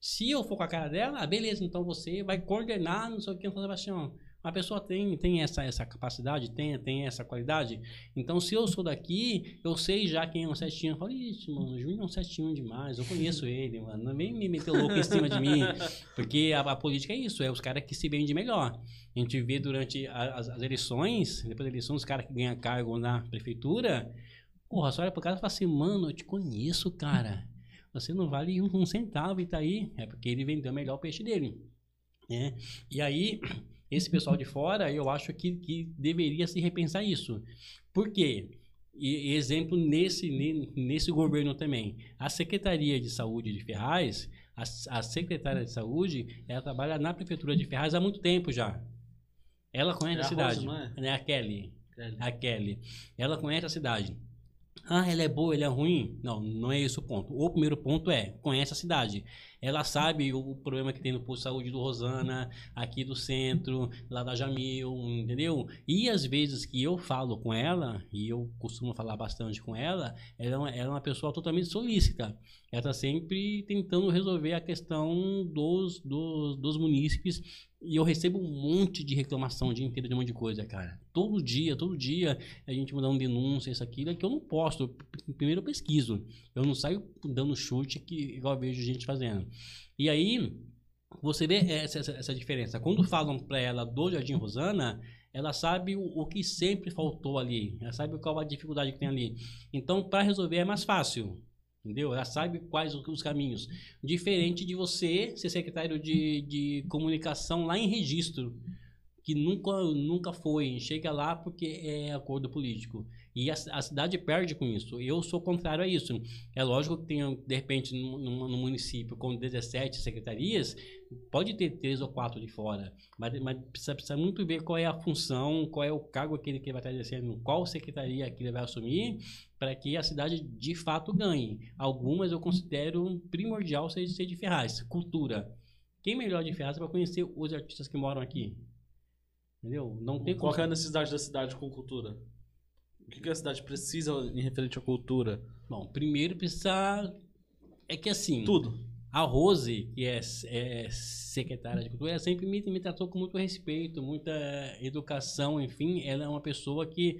Se eu for com a cara dela, ah, beleza, então você vai coordenar não sei o que no São Sebastião. A pessoa tem, tem essa, essa capacidade, tem, tem essa qualidade. Então, se eu sou daqui, eu sei já quem é um 71. Eu falo, ixi, mano, o Júnior é um 71 demais, eu conheço ele, mano. Não vem me meter louco em cima de mim. (laughs) Porque a, a política é isso, é os caras que se vendem melhor. A gente vê durante a- as, as eleições, depois da eleição, os caras que ganham cargo na prefeitura, porra, só olha pro cara e fala assim, mano, eu te conheço, cara. Você não vale um, um centavo e tá aí. É porque ele vendeu melhor o peixe dele. né? E aí, esse pessoal de fora, eu acho que, que deveria se repensar isso. Por quê? E, exemplo nesse, ne- nesse governo também. A Secretaria de Saúde de Ferraz, a, a secretária de Saúde, ela trabalha na Prefeitura de Ferraz há muito tempo já. Ela conhece É a a cidade. Rosa, é? né? A Kelly. A Kelly. Ela conhece a cidade. Ah, ela é boa, ela é ruim? Não, não é esse o ponto. O primeiro ponto é, conhece a cidade. Ela sabe o problema que tem no posto de saúde do Rosana, aqui do centro, lá da Jamil, entendeu? E às vezes que eu falo com ela, e eu costumo falar bastante com ela, ela é uma, ela é uma pessoa totalmente solícita. Ela está sempre tentando resolver a questão dos, dos, dos munícipes e eu recebo um monte de reclamação o dia inteiro de um monte de coisa, cara. Todo dia, todo dia a gente mandando denúncia, isso, aquilo, é que eu não posto. Primeiro eu pesquiso. Eu não saio dando chute que igual eu vejo gente fazendo. E aí, você vê essa, essa, essa diferença. Quando falam pra ela do Jardim Rosana, ela sabe o, o que sempre faltou ali. Ela sabe qual a dificuldade que tem ali. Então, para resolver é mais fácil. Entendeu? Ela sabe quais os, os caminhos. Diferente de você ser secretário de, de comunicação lá em registro, que nunca, nunca foi. Chega lá porque é acordo político. E a, a cidade perde com isso. Eu sou contrário a isso. É lógico que tem, de repente, num, num- num município com 17 secretarias, pode ter três ou quatro de fora. Mas, mas precisa, precisa muito ver qual é a função, qual é o cargo que ele que vai estar exercendo, qual secretaria que ele vai assumir, para que a cidade de fato ganhe. Algumas eu considero primordial ser, ser de Ferraz. Cultura. Quem melhor de Ferraz para conhecer os artistas que moram aqui? Entendeu? Não tem Qual é a necessidade da cidade com cultura? O que, que a cidade precisa em referente à cultura? Bom, primeiro precisa. É que assim. Tudo. A Rose, que é, é secretária de cultura, ela sempre me, me tratou com muito respeito, muita educação, enfim. Ela é uma pessoa que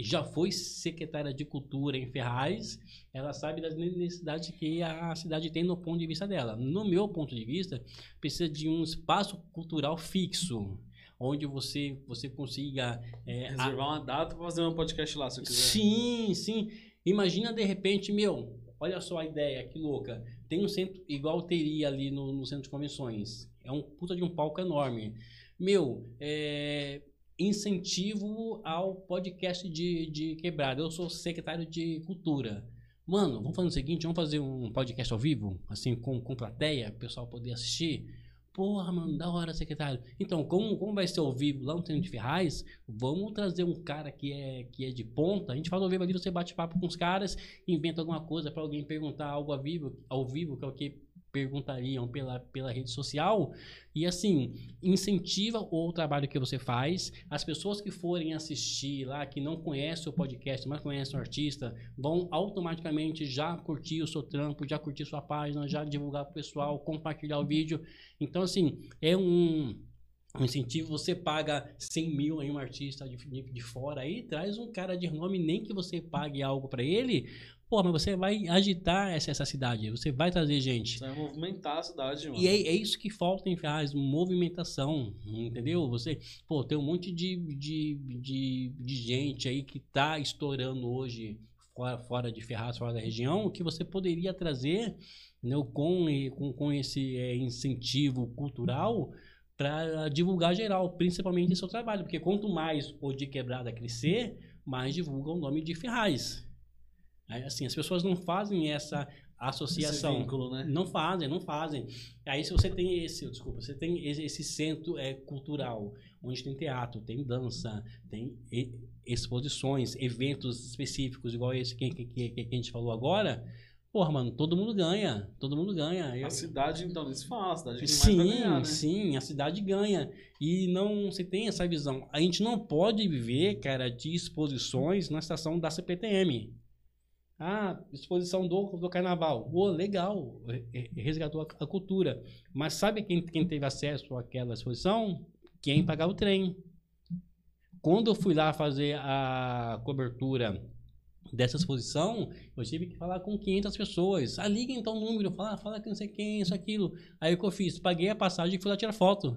já foi secretária de cultura em Ferraz. Ela sabe das necessidades que a cidade tem no ponto de vista dela. No meu ponto de vista, precisa de um espaço cultural fixo, onde você, você consiga. é, a- Reservar uma data pra fazer um podcast lá, se eu quiser. Sim, sim. Imagina de repente, meu, olha só a ideia, que louca. Tem um centro, igual teria ali no, no centro de convenções. É um puta de um palco enorme. Meu, é, incentivo ao podcast de, de quebrada. Eu sou secretário de cultura. Mano, vamos fazer o seguinte, vamos fazer um podcast ao vivo, assim, com, com plateia, o pessoal poder assistir. Porra, mano, da hora, secretário. Então, como, como vai ser ao vivo lá no Centro de Ferraz, vamos trazer um cara que é, que é de ponta. A gente faz ao vivo ali, você bate papo com os caras, inventa alguma coisa para alguém perguntar algo ao vivo, ao vivo, que é o que perguntariam pela, pela rede social. E assim, incentiva o trabalho que você faz. As pessoas que forem assistir lá, que não conhecem o podcast, mas conhecem o artista, vão automaticamente já curtir o seu trampo, já curtir sua página, já divulgar pro pessoal, compartilhar o vídeo. Então, assim, é um, um incentivo. Você paga 100 mil em um artista de, de, de fora aí, traz um cara de renome, nem que você pague algo para ele. Pô, mas você vai agitar essa, essa cidade, você vai trazer gente. Você vai movimentar a cidade, mano. E é, é isso que falta em Ferraz, movimentação, entendeu? Você, pô, tem um monte de, de, de, de gente aí que tá estourando hoje fora, fora de Ferraz, fora da região, que você poderia trazer entendeu? Com, com, com esse é, incentivo cultural para divulgar geral, principalmente seu trabalho, porque quanto mais o de quebrada crescer, mais divulga o nome de Ferraz. Assim, as pessoas não fazem essa associação. vínculo, né? Não fazem, não fazem. Aí se você tem esse, desculpa, você tem esse, centro é, cultural, onde tem teatro, tem dança, tem exposições, eventos específicos, igual esse que, que, que, que a gente falou agora, porra, mano, todo mundo ganha, todo mundo ganha. Eu- A cidade, então, nem se fala. A cidade mais Sim, pra ganhar, né? sim, a cidade ganha. E não se tem essa visão. A gente não pode viver, cara, de exposições na estação da CPTM. Ah, exposição do, do carnaval. Ô, legal, re- re- resgatou a, a cultura. Mas sabe quem, quem teve acesso àquela exposição? Quem pagava o trem. Quando eu fui lá fazer a cobertura dessa exposição, eu tive que falar com 500 pessoas. Ah, liga então o número, fala, fala que não sei quem, isso, aquilo. Aí o que eu fiz? Paguei a passagem e fui lá tirar foto.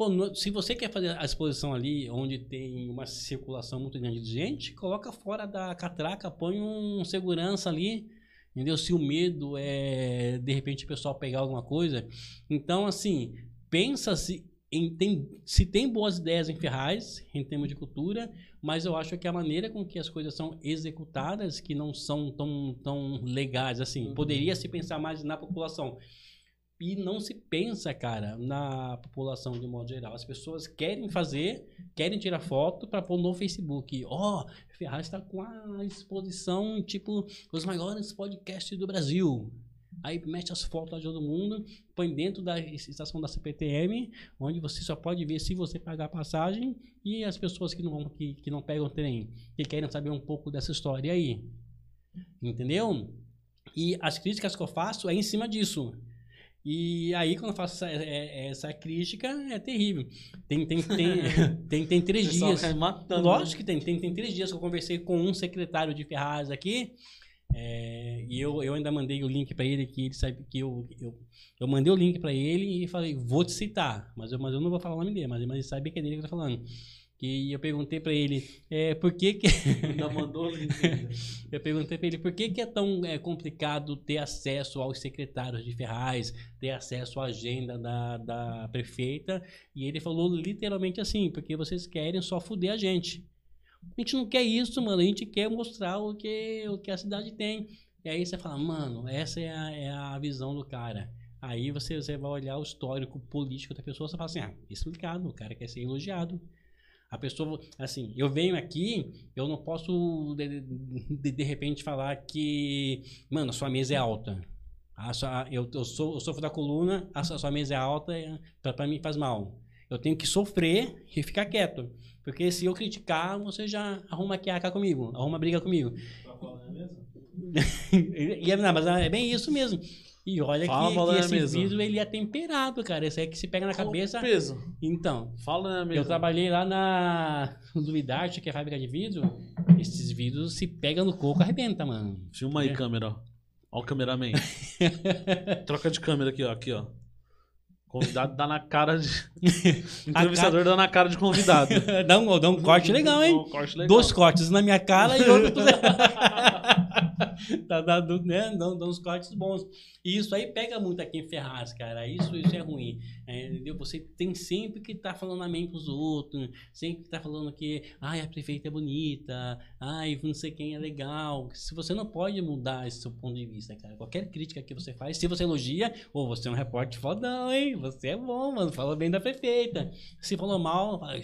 Pô, se você quer fazer a exposição ali, onde tem uma circulação muito grande de gente, coloca fora da catraca, põe um segurança ali, entendeu? Se o medo é, de repente, o pessoal pegar alguma coisa. Então, assim, pensa se, em, tem, se tem boas ideias em Ferraz, em termos de cultura, mas eu acho que a maneira com que as coisas são executadas, que não são tão, tão legais, assim, Uhum. poderia se pensar mais na população. E não se pensa, cara, na população de modo geral. As pessoas querem fazer, querem tirar foto para pôr no Facebook. Ó, Ferraz está com a exposição, tipo, os maiores podcasts do Brasil. Aí mete as fotos de todo mundo, põe dentro da estação da CPTM, onde você só pode ver se você pagar a passagem e as pessoas que não, que, que não pegam o trem, que querem saber um pouco dessa história aí. Entendeu? E as críticas que eu faço é em cima disso. E aí, quando eu faço essa, é- é- essa crítica, é terrível. Tem, tem, (laughs) tem, tem, tem três dias. matando. Lógico que tem, tem. Tem três dias que eu conversei com um secretário de Ferraz aqui. é, e eu, eu ainda mandei o link para ele, que ele sabe que eu, eu, eu mandei o link para ele e falei, vou te citar. Mas eu, mas eu não vou falar o nome dele, mas, mas ele sabe que é dele que eu tô falando. E eu perguntei para ele, é, por que que... Ainda mandou. (laughs) Eu perguntei para ele por que, que é tão é, complicado ter acesso aos secretários de Ferraz, ter acesso à agenda da, da prefeita. E ele falou literalmente assim: porque vocês querem só fuder a gente. A gente não quer isso, mano. A gente quer mostrar o que, o que a cidade tem. E aí você fala, mano, essa é a, é a visão do cara. Aí você, você vai olhar o histórico político da pessoa, você fala assim, ah, explicado, o cara quer ser elogiado. A pessoa, assim, eu venho aqui, eu não posso de, de, de repente falar que, mano, a sua mesa é alta. A sua, eu, eu, sou, eu sofro da coluna, a sua, a sua mesa é alta, é, pra, pra mim faz mal. Eu tenho que sofrer e ficar quieto. Porque se eu criticar, você já arruma quiaca comigo, arruma briga comigo. Tá falando mesmo? (laughs) E, é- não, mas é bem isso mesmo. E olha Fala que, que esse mesmo. vidro ele é temperado, cara. Esse aí que se pega na Qual cabeça. peso? Então, Fala mesmo. eu trabalhei lá na (laughs) Duvidarte, que é a fábrica de vidro. Esses vidros se pegam no coco, arrebenta, mano. Filma aí, É. câmera, ó. Ó o cameraman. (laughs) Troca de câmera aqui, ó. Aqui, ó. Convidado dá na cara de. (laughs) Entrevistador dá na cara de convidado. dá, um, dá um corte legal, hein? Um corte legal. Dois cortes na minha cara e outro. (laughs) tá dando, né? Dão, dão uns cortes bons. E isso aí pega muito aqui em Ferraz, cara. Isso, isso é ruim. É, entendeu? Você tem sempre que estar tá falando amém pros outros, sempre que tá falando que ai, a prefeita é bonita, ai, não sei quem é legal. Se você não pode mudar esse seu ponto de vista, cara. Qualquer crítica que você faz, se você elogia, ou você é um repórter fodão, hein? Você é bom, mano. Fala bem da prefeita. Se falou mal, fala,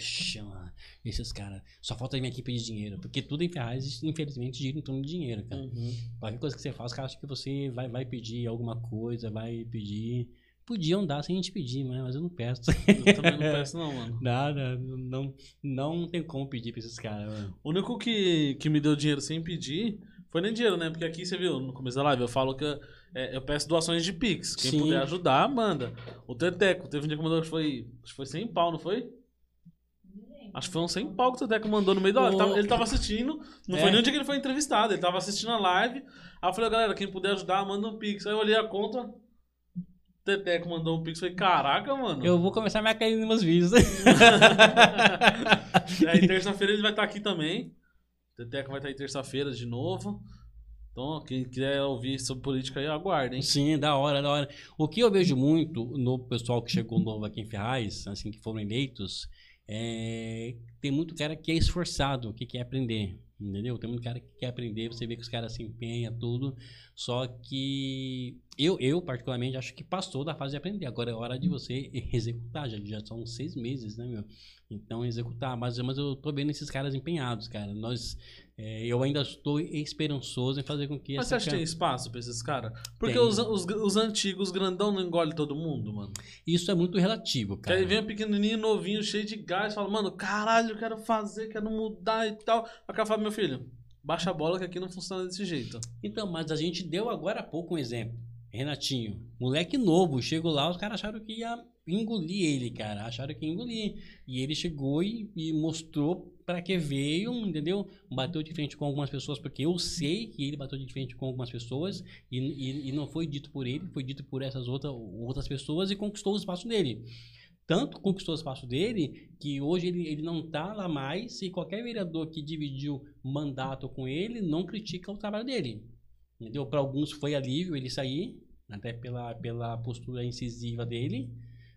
mano, esses caras. Só falta vir aqui pedir dinheiro. Porque tudo em Ferraz, infelizmente, gira em torno de dinheiro, cara. Uhum. Qualquer coisa que você faz, os caras acham que você vai, vai pedir alguma coisa, vai pedir. Podiam dar sem a gente pedir, mas eu não peço. Eu também não peço, não, mano. (laughs) Nada, não, não tem como pedir pra esses caras, mano. O único que, que me deu dinheiro sem pedir foi nem dinheiro, né? Porque aqui você viu no começo da live, eu falo que eu, é, eu peço doações de Pix. Quem Sim. puder ajudar, manda. O Teteco, teve um dia que mandou que foi. Acho que foi 100 pau, não foi? Acho que foi uns 100 pau que o Teteco mandou no meio da live. Ele tava, ele tava assistindo, não é. foi nem o dia que ele foi entrevistado, ele tava assistindo a live. Aí eu falei, galera, quem puder ajudar, manda um Pix. Aí eu olhei a conta, Teteco mandou um pix. Falei, caraca, mano. Eu vou começar a me cair nos meus vídeos. (laughs) aí terça-feira ele vai estar aqui também. Teteco vai estar aí terça-feira de novo. Então, quem quiser ouvir sobre política aí, aguardem. Sim, da hora, da hora. O que eu vejo muito no pessoal que chegou novo aqui em Ferraz, assim, que foram eleitos, é... tem muito cara que é esforçado, que quer aprender. Entendeu? Tem muito cara que quer aprender, você vê que os caras se empenham, tudo. Só que eu, eu, particularmente, acho que passou da fase de aprender. Agora é hora de você executar. Já, já são seis meses, né, meu? Então, executar. Mas, mas eu tô vendo esses caras empenhados, cara. Nós, é, eu ainda estou esperançoso em fazer com que. Mas você acha que tem espaço pra esses caras? Porque os, os, os, antigos, grandão, não engole todo mundo, mano. Isso é muito relativo, cara. aí vem um pequenininho, novinho, cheio de gás, fala, mano, caralho, eu quero fazer, quero mudar e tal. Cara fala, meu filho, baixa a bola que aqui não funciona desse jeito. Então, mas a gente deu agora há pouco um exemplo. Renatinho, moleque novo, chegou lá, os caras acharam que ia engolir ele, cara. Acharam que ia engolir. E ele chegou e, e mostrou para que veio, entendeu? Bateu de frente com algumas pessoas, porque eu sei que ele bateu de frente com algumas pessoas e, e, e não foi dito por ele, foi dito por essas outra, outras pessoas e conquistou o espaço dele tanto conquistou o espaço dele que hoje ele, ele não está lá mais e qualquer vereador que dividiu mandato com ele não critica o trabalho dele. Entendeu? Para alguns foi alívio ele sair, até pela, pela postura incisiva dele.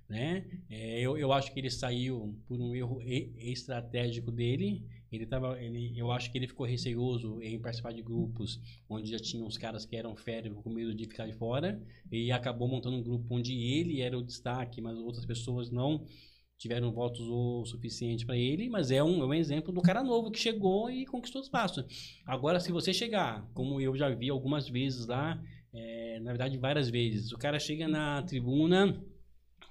Né? É, eu, eu acho que ele saiu por um erro estratégico dele. Ele tava, ele, eu acho que ele ficou receoso em participar de grupos onde já tinham uns caras que eram férias com medo de ficar de fora e acabou montando um grupo onde ele era o destaque, mas outras pessoas não tiveram votos o suficiente para ele, mas é um, é um exemplo do cara novo que chegou e conquistou espaço. Agora, se você chegar, como eu já vi algumas vezes lá, é, na verdade várias vezes, o cara chega na tribuna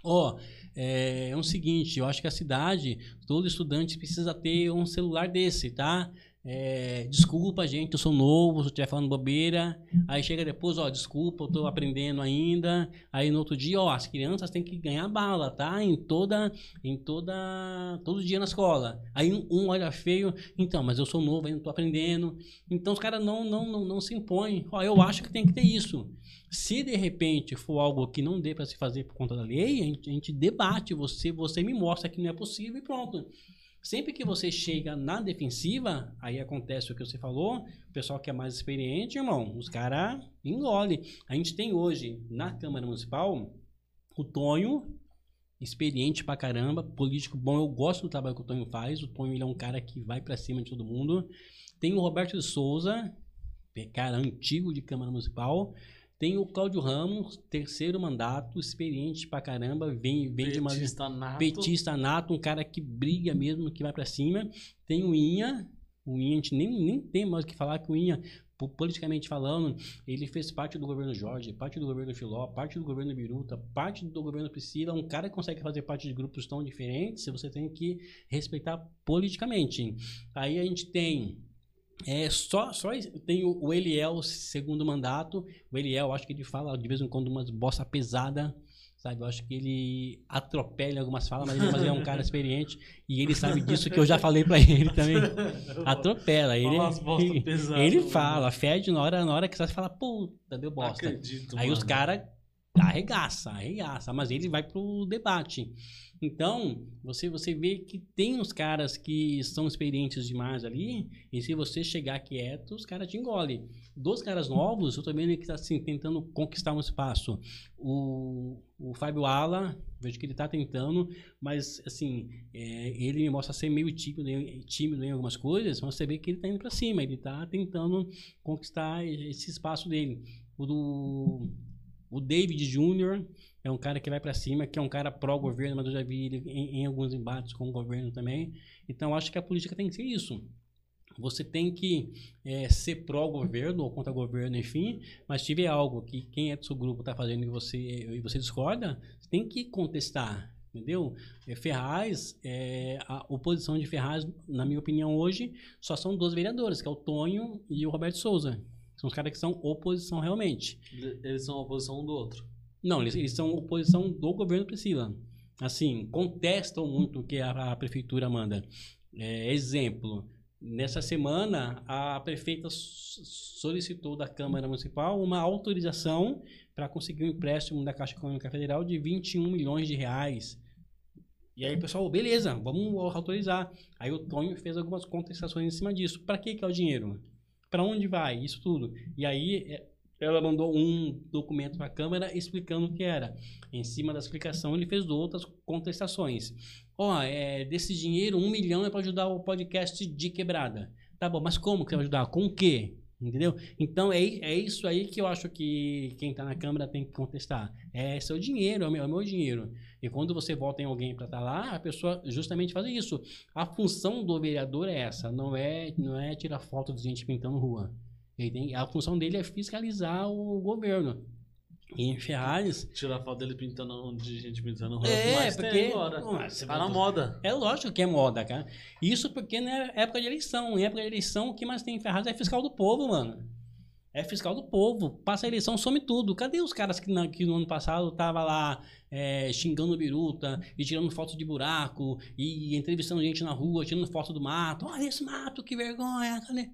Ó, oh, é, é o seguinte, eu acho que a cidade, todo estudante precisa ter um celular desse, tá? É, desculpa, gente, eu sou novo, se eu estiver falando bobeira. Aí chega depois, ó, desculpa, eu tô aprendendo ainda. Aí no outro dia, ó, as crianças têm que ganhar bala, tá? Em toda, em toda, todo dia na escola. Aí um olha feio, então, mas eu sou novo, ainda tô aprendendo. Então os caras não, não, não, não se impõem. Ó, eu acho que tem que ter isso. Se de repente for algo que não dê para se fazer por conta da lei, a gente, a gente, debate, você, você me mostra que não é possível e pronto. Sempre que você chega na defensiva, aí acontece o que você falou, o pessoal que é mais experiente, irmão, os caras engolem. A gente tem hoje na Câmara Municipal o Tonho, experiente pra caramba, político bom, eu gosto do trabalho que o Tonho faz, o Tonho ele é um cara que vai para cima de todo mundo. Tem o Roberto de Souza, cara antigo de Câmara Municipal, tem o Cláudio Ramos, terceiro mandato, experiente pra caramba, vem, vem de uma nato. petista nato, um cara que briga mesmo, que vai para cima. Tem o Inha, o Inha, a gente nem, nem tem mais o que falar que o Inha, politicamente falando, ele fez parte do governo Jorge, parte do governo Filó, parte do governo Biruta, parte do governo Priscila. Um cara que consegue fazer parte de grupos tão diferentes, você tem que respeitar politicamente. Aí a gente tem é, só, só tem o, Eliel, segundo mandato. O Eliel, acho que ele fala de vez em quando umas bosta pesada, sabe? Eu acho que ele atropela algumas falas, mas, mas ele é um cara experiente e ele sabe disso que eu já falei para ele também. (laughs) Atropela. Ele, (laughs) ele, ele fala, fede na hora, na hora que você fala, puta, deu bosta. Acredito, Aí mano. os caras arregaça, arregaça, mas ele vai pro debate. Então, você, você vê que tem os caras que são experientes demais ali, e se você chegar quieto, os caras te engolem. Dos caras novos, eu vendo que está assim, tentando conquistar um espaço. O, o Fábio Ala, vejo que ele está tentando, mas assim, é, ele me mostra ser meio tímido, tímido em algumas coisas, mas você vê que ele está indo para cima, ele está tentando conquistar esse espaço dele. O do o David Jr. é um cara que vai para cima, que é um cara pró-governo, mas eu já vi ele em, em, alguns embates com o governo também. Então, acho que a política tem que ser isso. Você tem que é, ser pró-governo ou contra governo, enfim, mas tiver algo que quem é do seu grupo está fazendo e você, e você discorda, você tem que contestar, entendeu? É, Ferraz, é, a oposição de Ferraz, na minha opinião, hoje, só são dois vereadores, que é o Tonho e o Roberto Souza. São os caras que são oposição realmente. Eles são oposição um do outro. Não, eles, eles são oposição do governo Priscila. Assim, contestam muito o que a, a prefeitura manda. É, exemplo, nessa semana a prefeita solicitou da Câmara Municipal uma autorização para conseguir um empréstimo da Caixa Econômica Federal de 21 milhões de reais. E aí pessoal, beleza, vamos autorizar. Aí o Tonho fez algumas contestações em cima disso. Para que, que é o dinheiro? Para onde vai isso tudo. E aí é, ela mandou um documento para a Câmara explicando o que era. Em cima da explicação, ele fez outras contestações. Ó, oh, é, desse dinheiro, um milhão é para ajudar o podcast de quebrada. Tá bom, mas como que vai ajudar? Com o quê? Entendeu? Então é, é isso aí que eu acho que quem está na Câmara tem que contestar. É seu dinheiro, é o meu, é meu dinheiro. E quando você vota em alguém para estar tá lá, a pessoa justamente faz isso. A função do vereador é essa, não é, não é tirar foto de gente pintando rua. Ele tem, a função dele é fiscalizar o governo. E em Ferraris. Tirar foto dele pintando de gente pintando rua. É, mas porque. Agora. Mas, tá na moda. É lógico que é moda, cara. Isso porque não é época de eleição. Em época de eleição, o que mais tem em Ferraz é fiscal do povo, mano. É fiscal do povo. Passa a eleição, some tudo. Cadê os caras que, na, que no ano passado tava lá é, xingando biruta e tirando fotos de buraco e entrevistando gente na rua, tirando foto do mato? Olha esse mato, que vergonha. Cadê?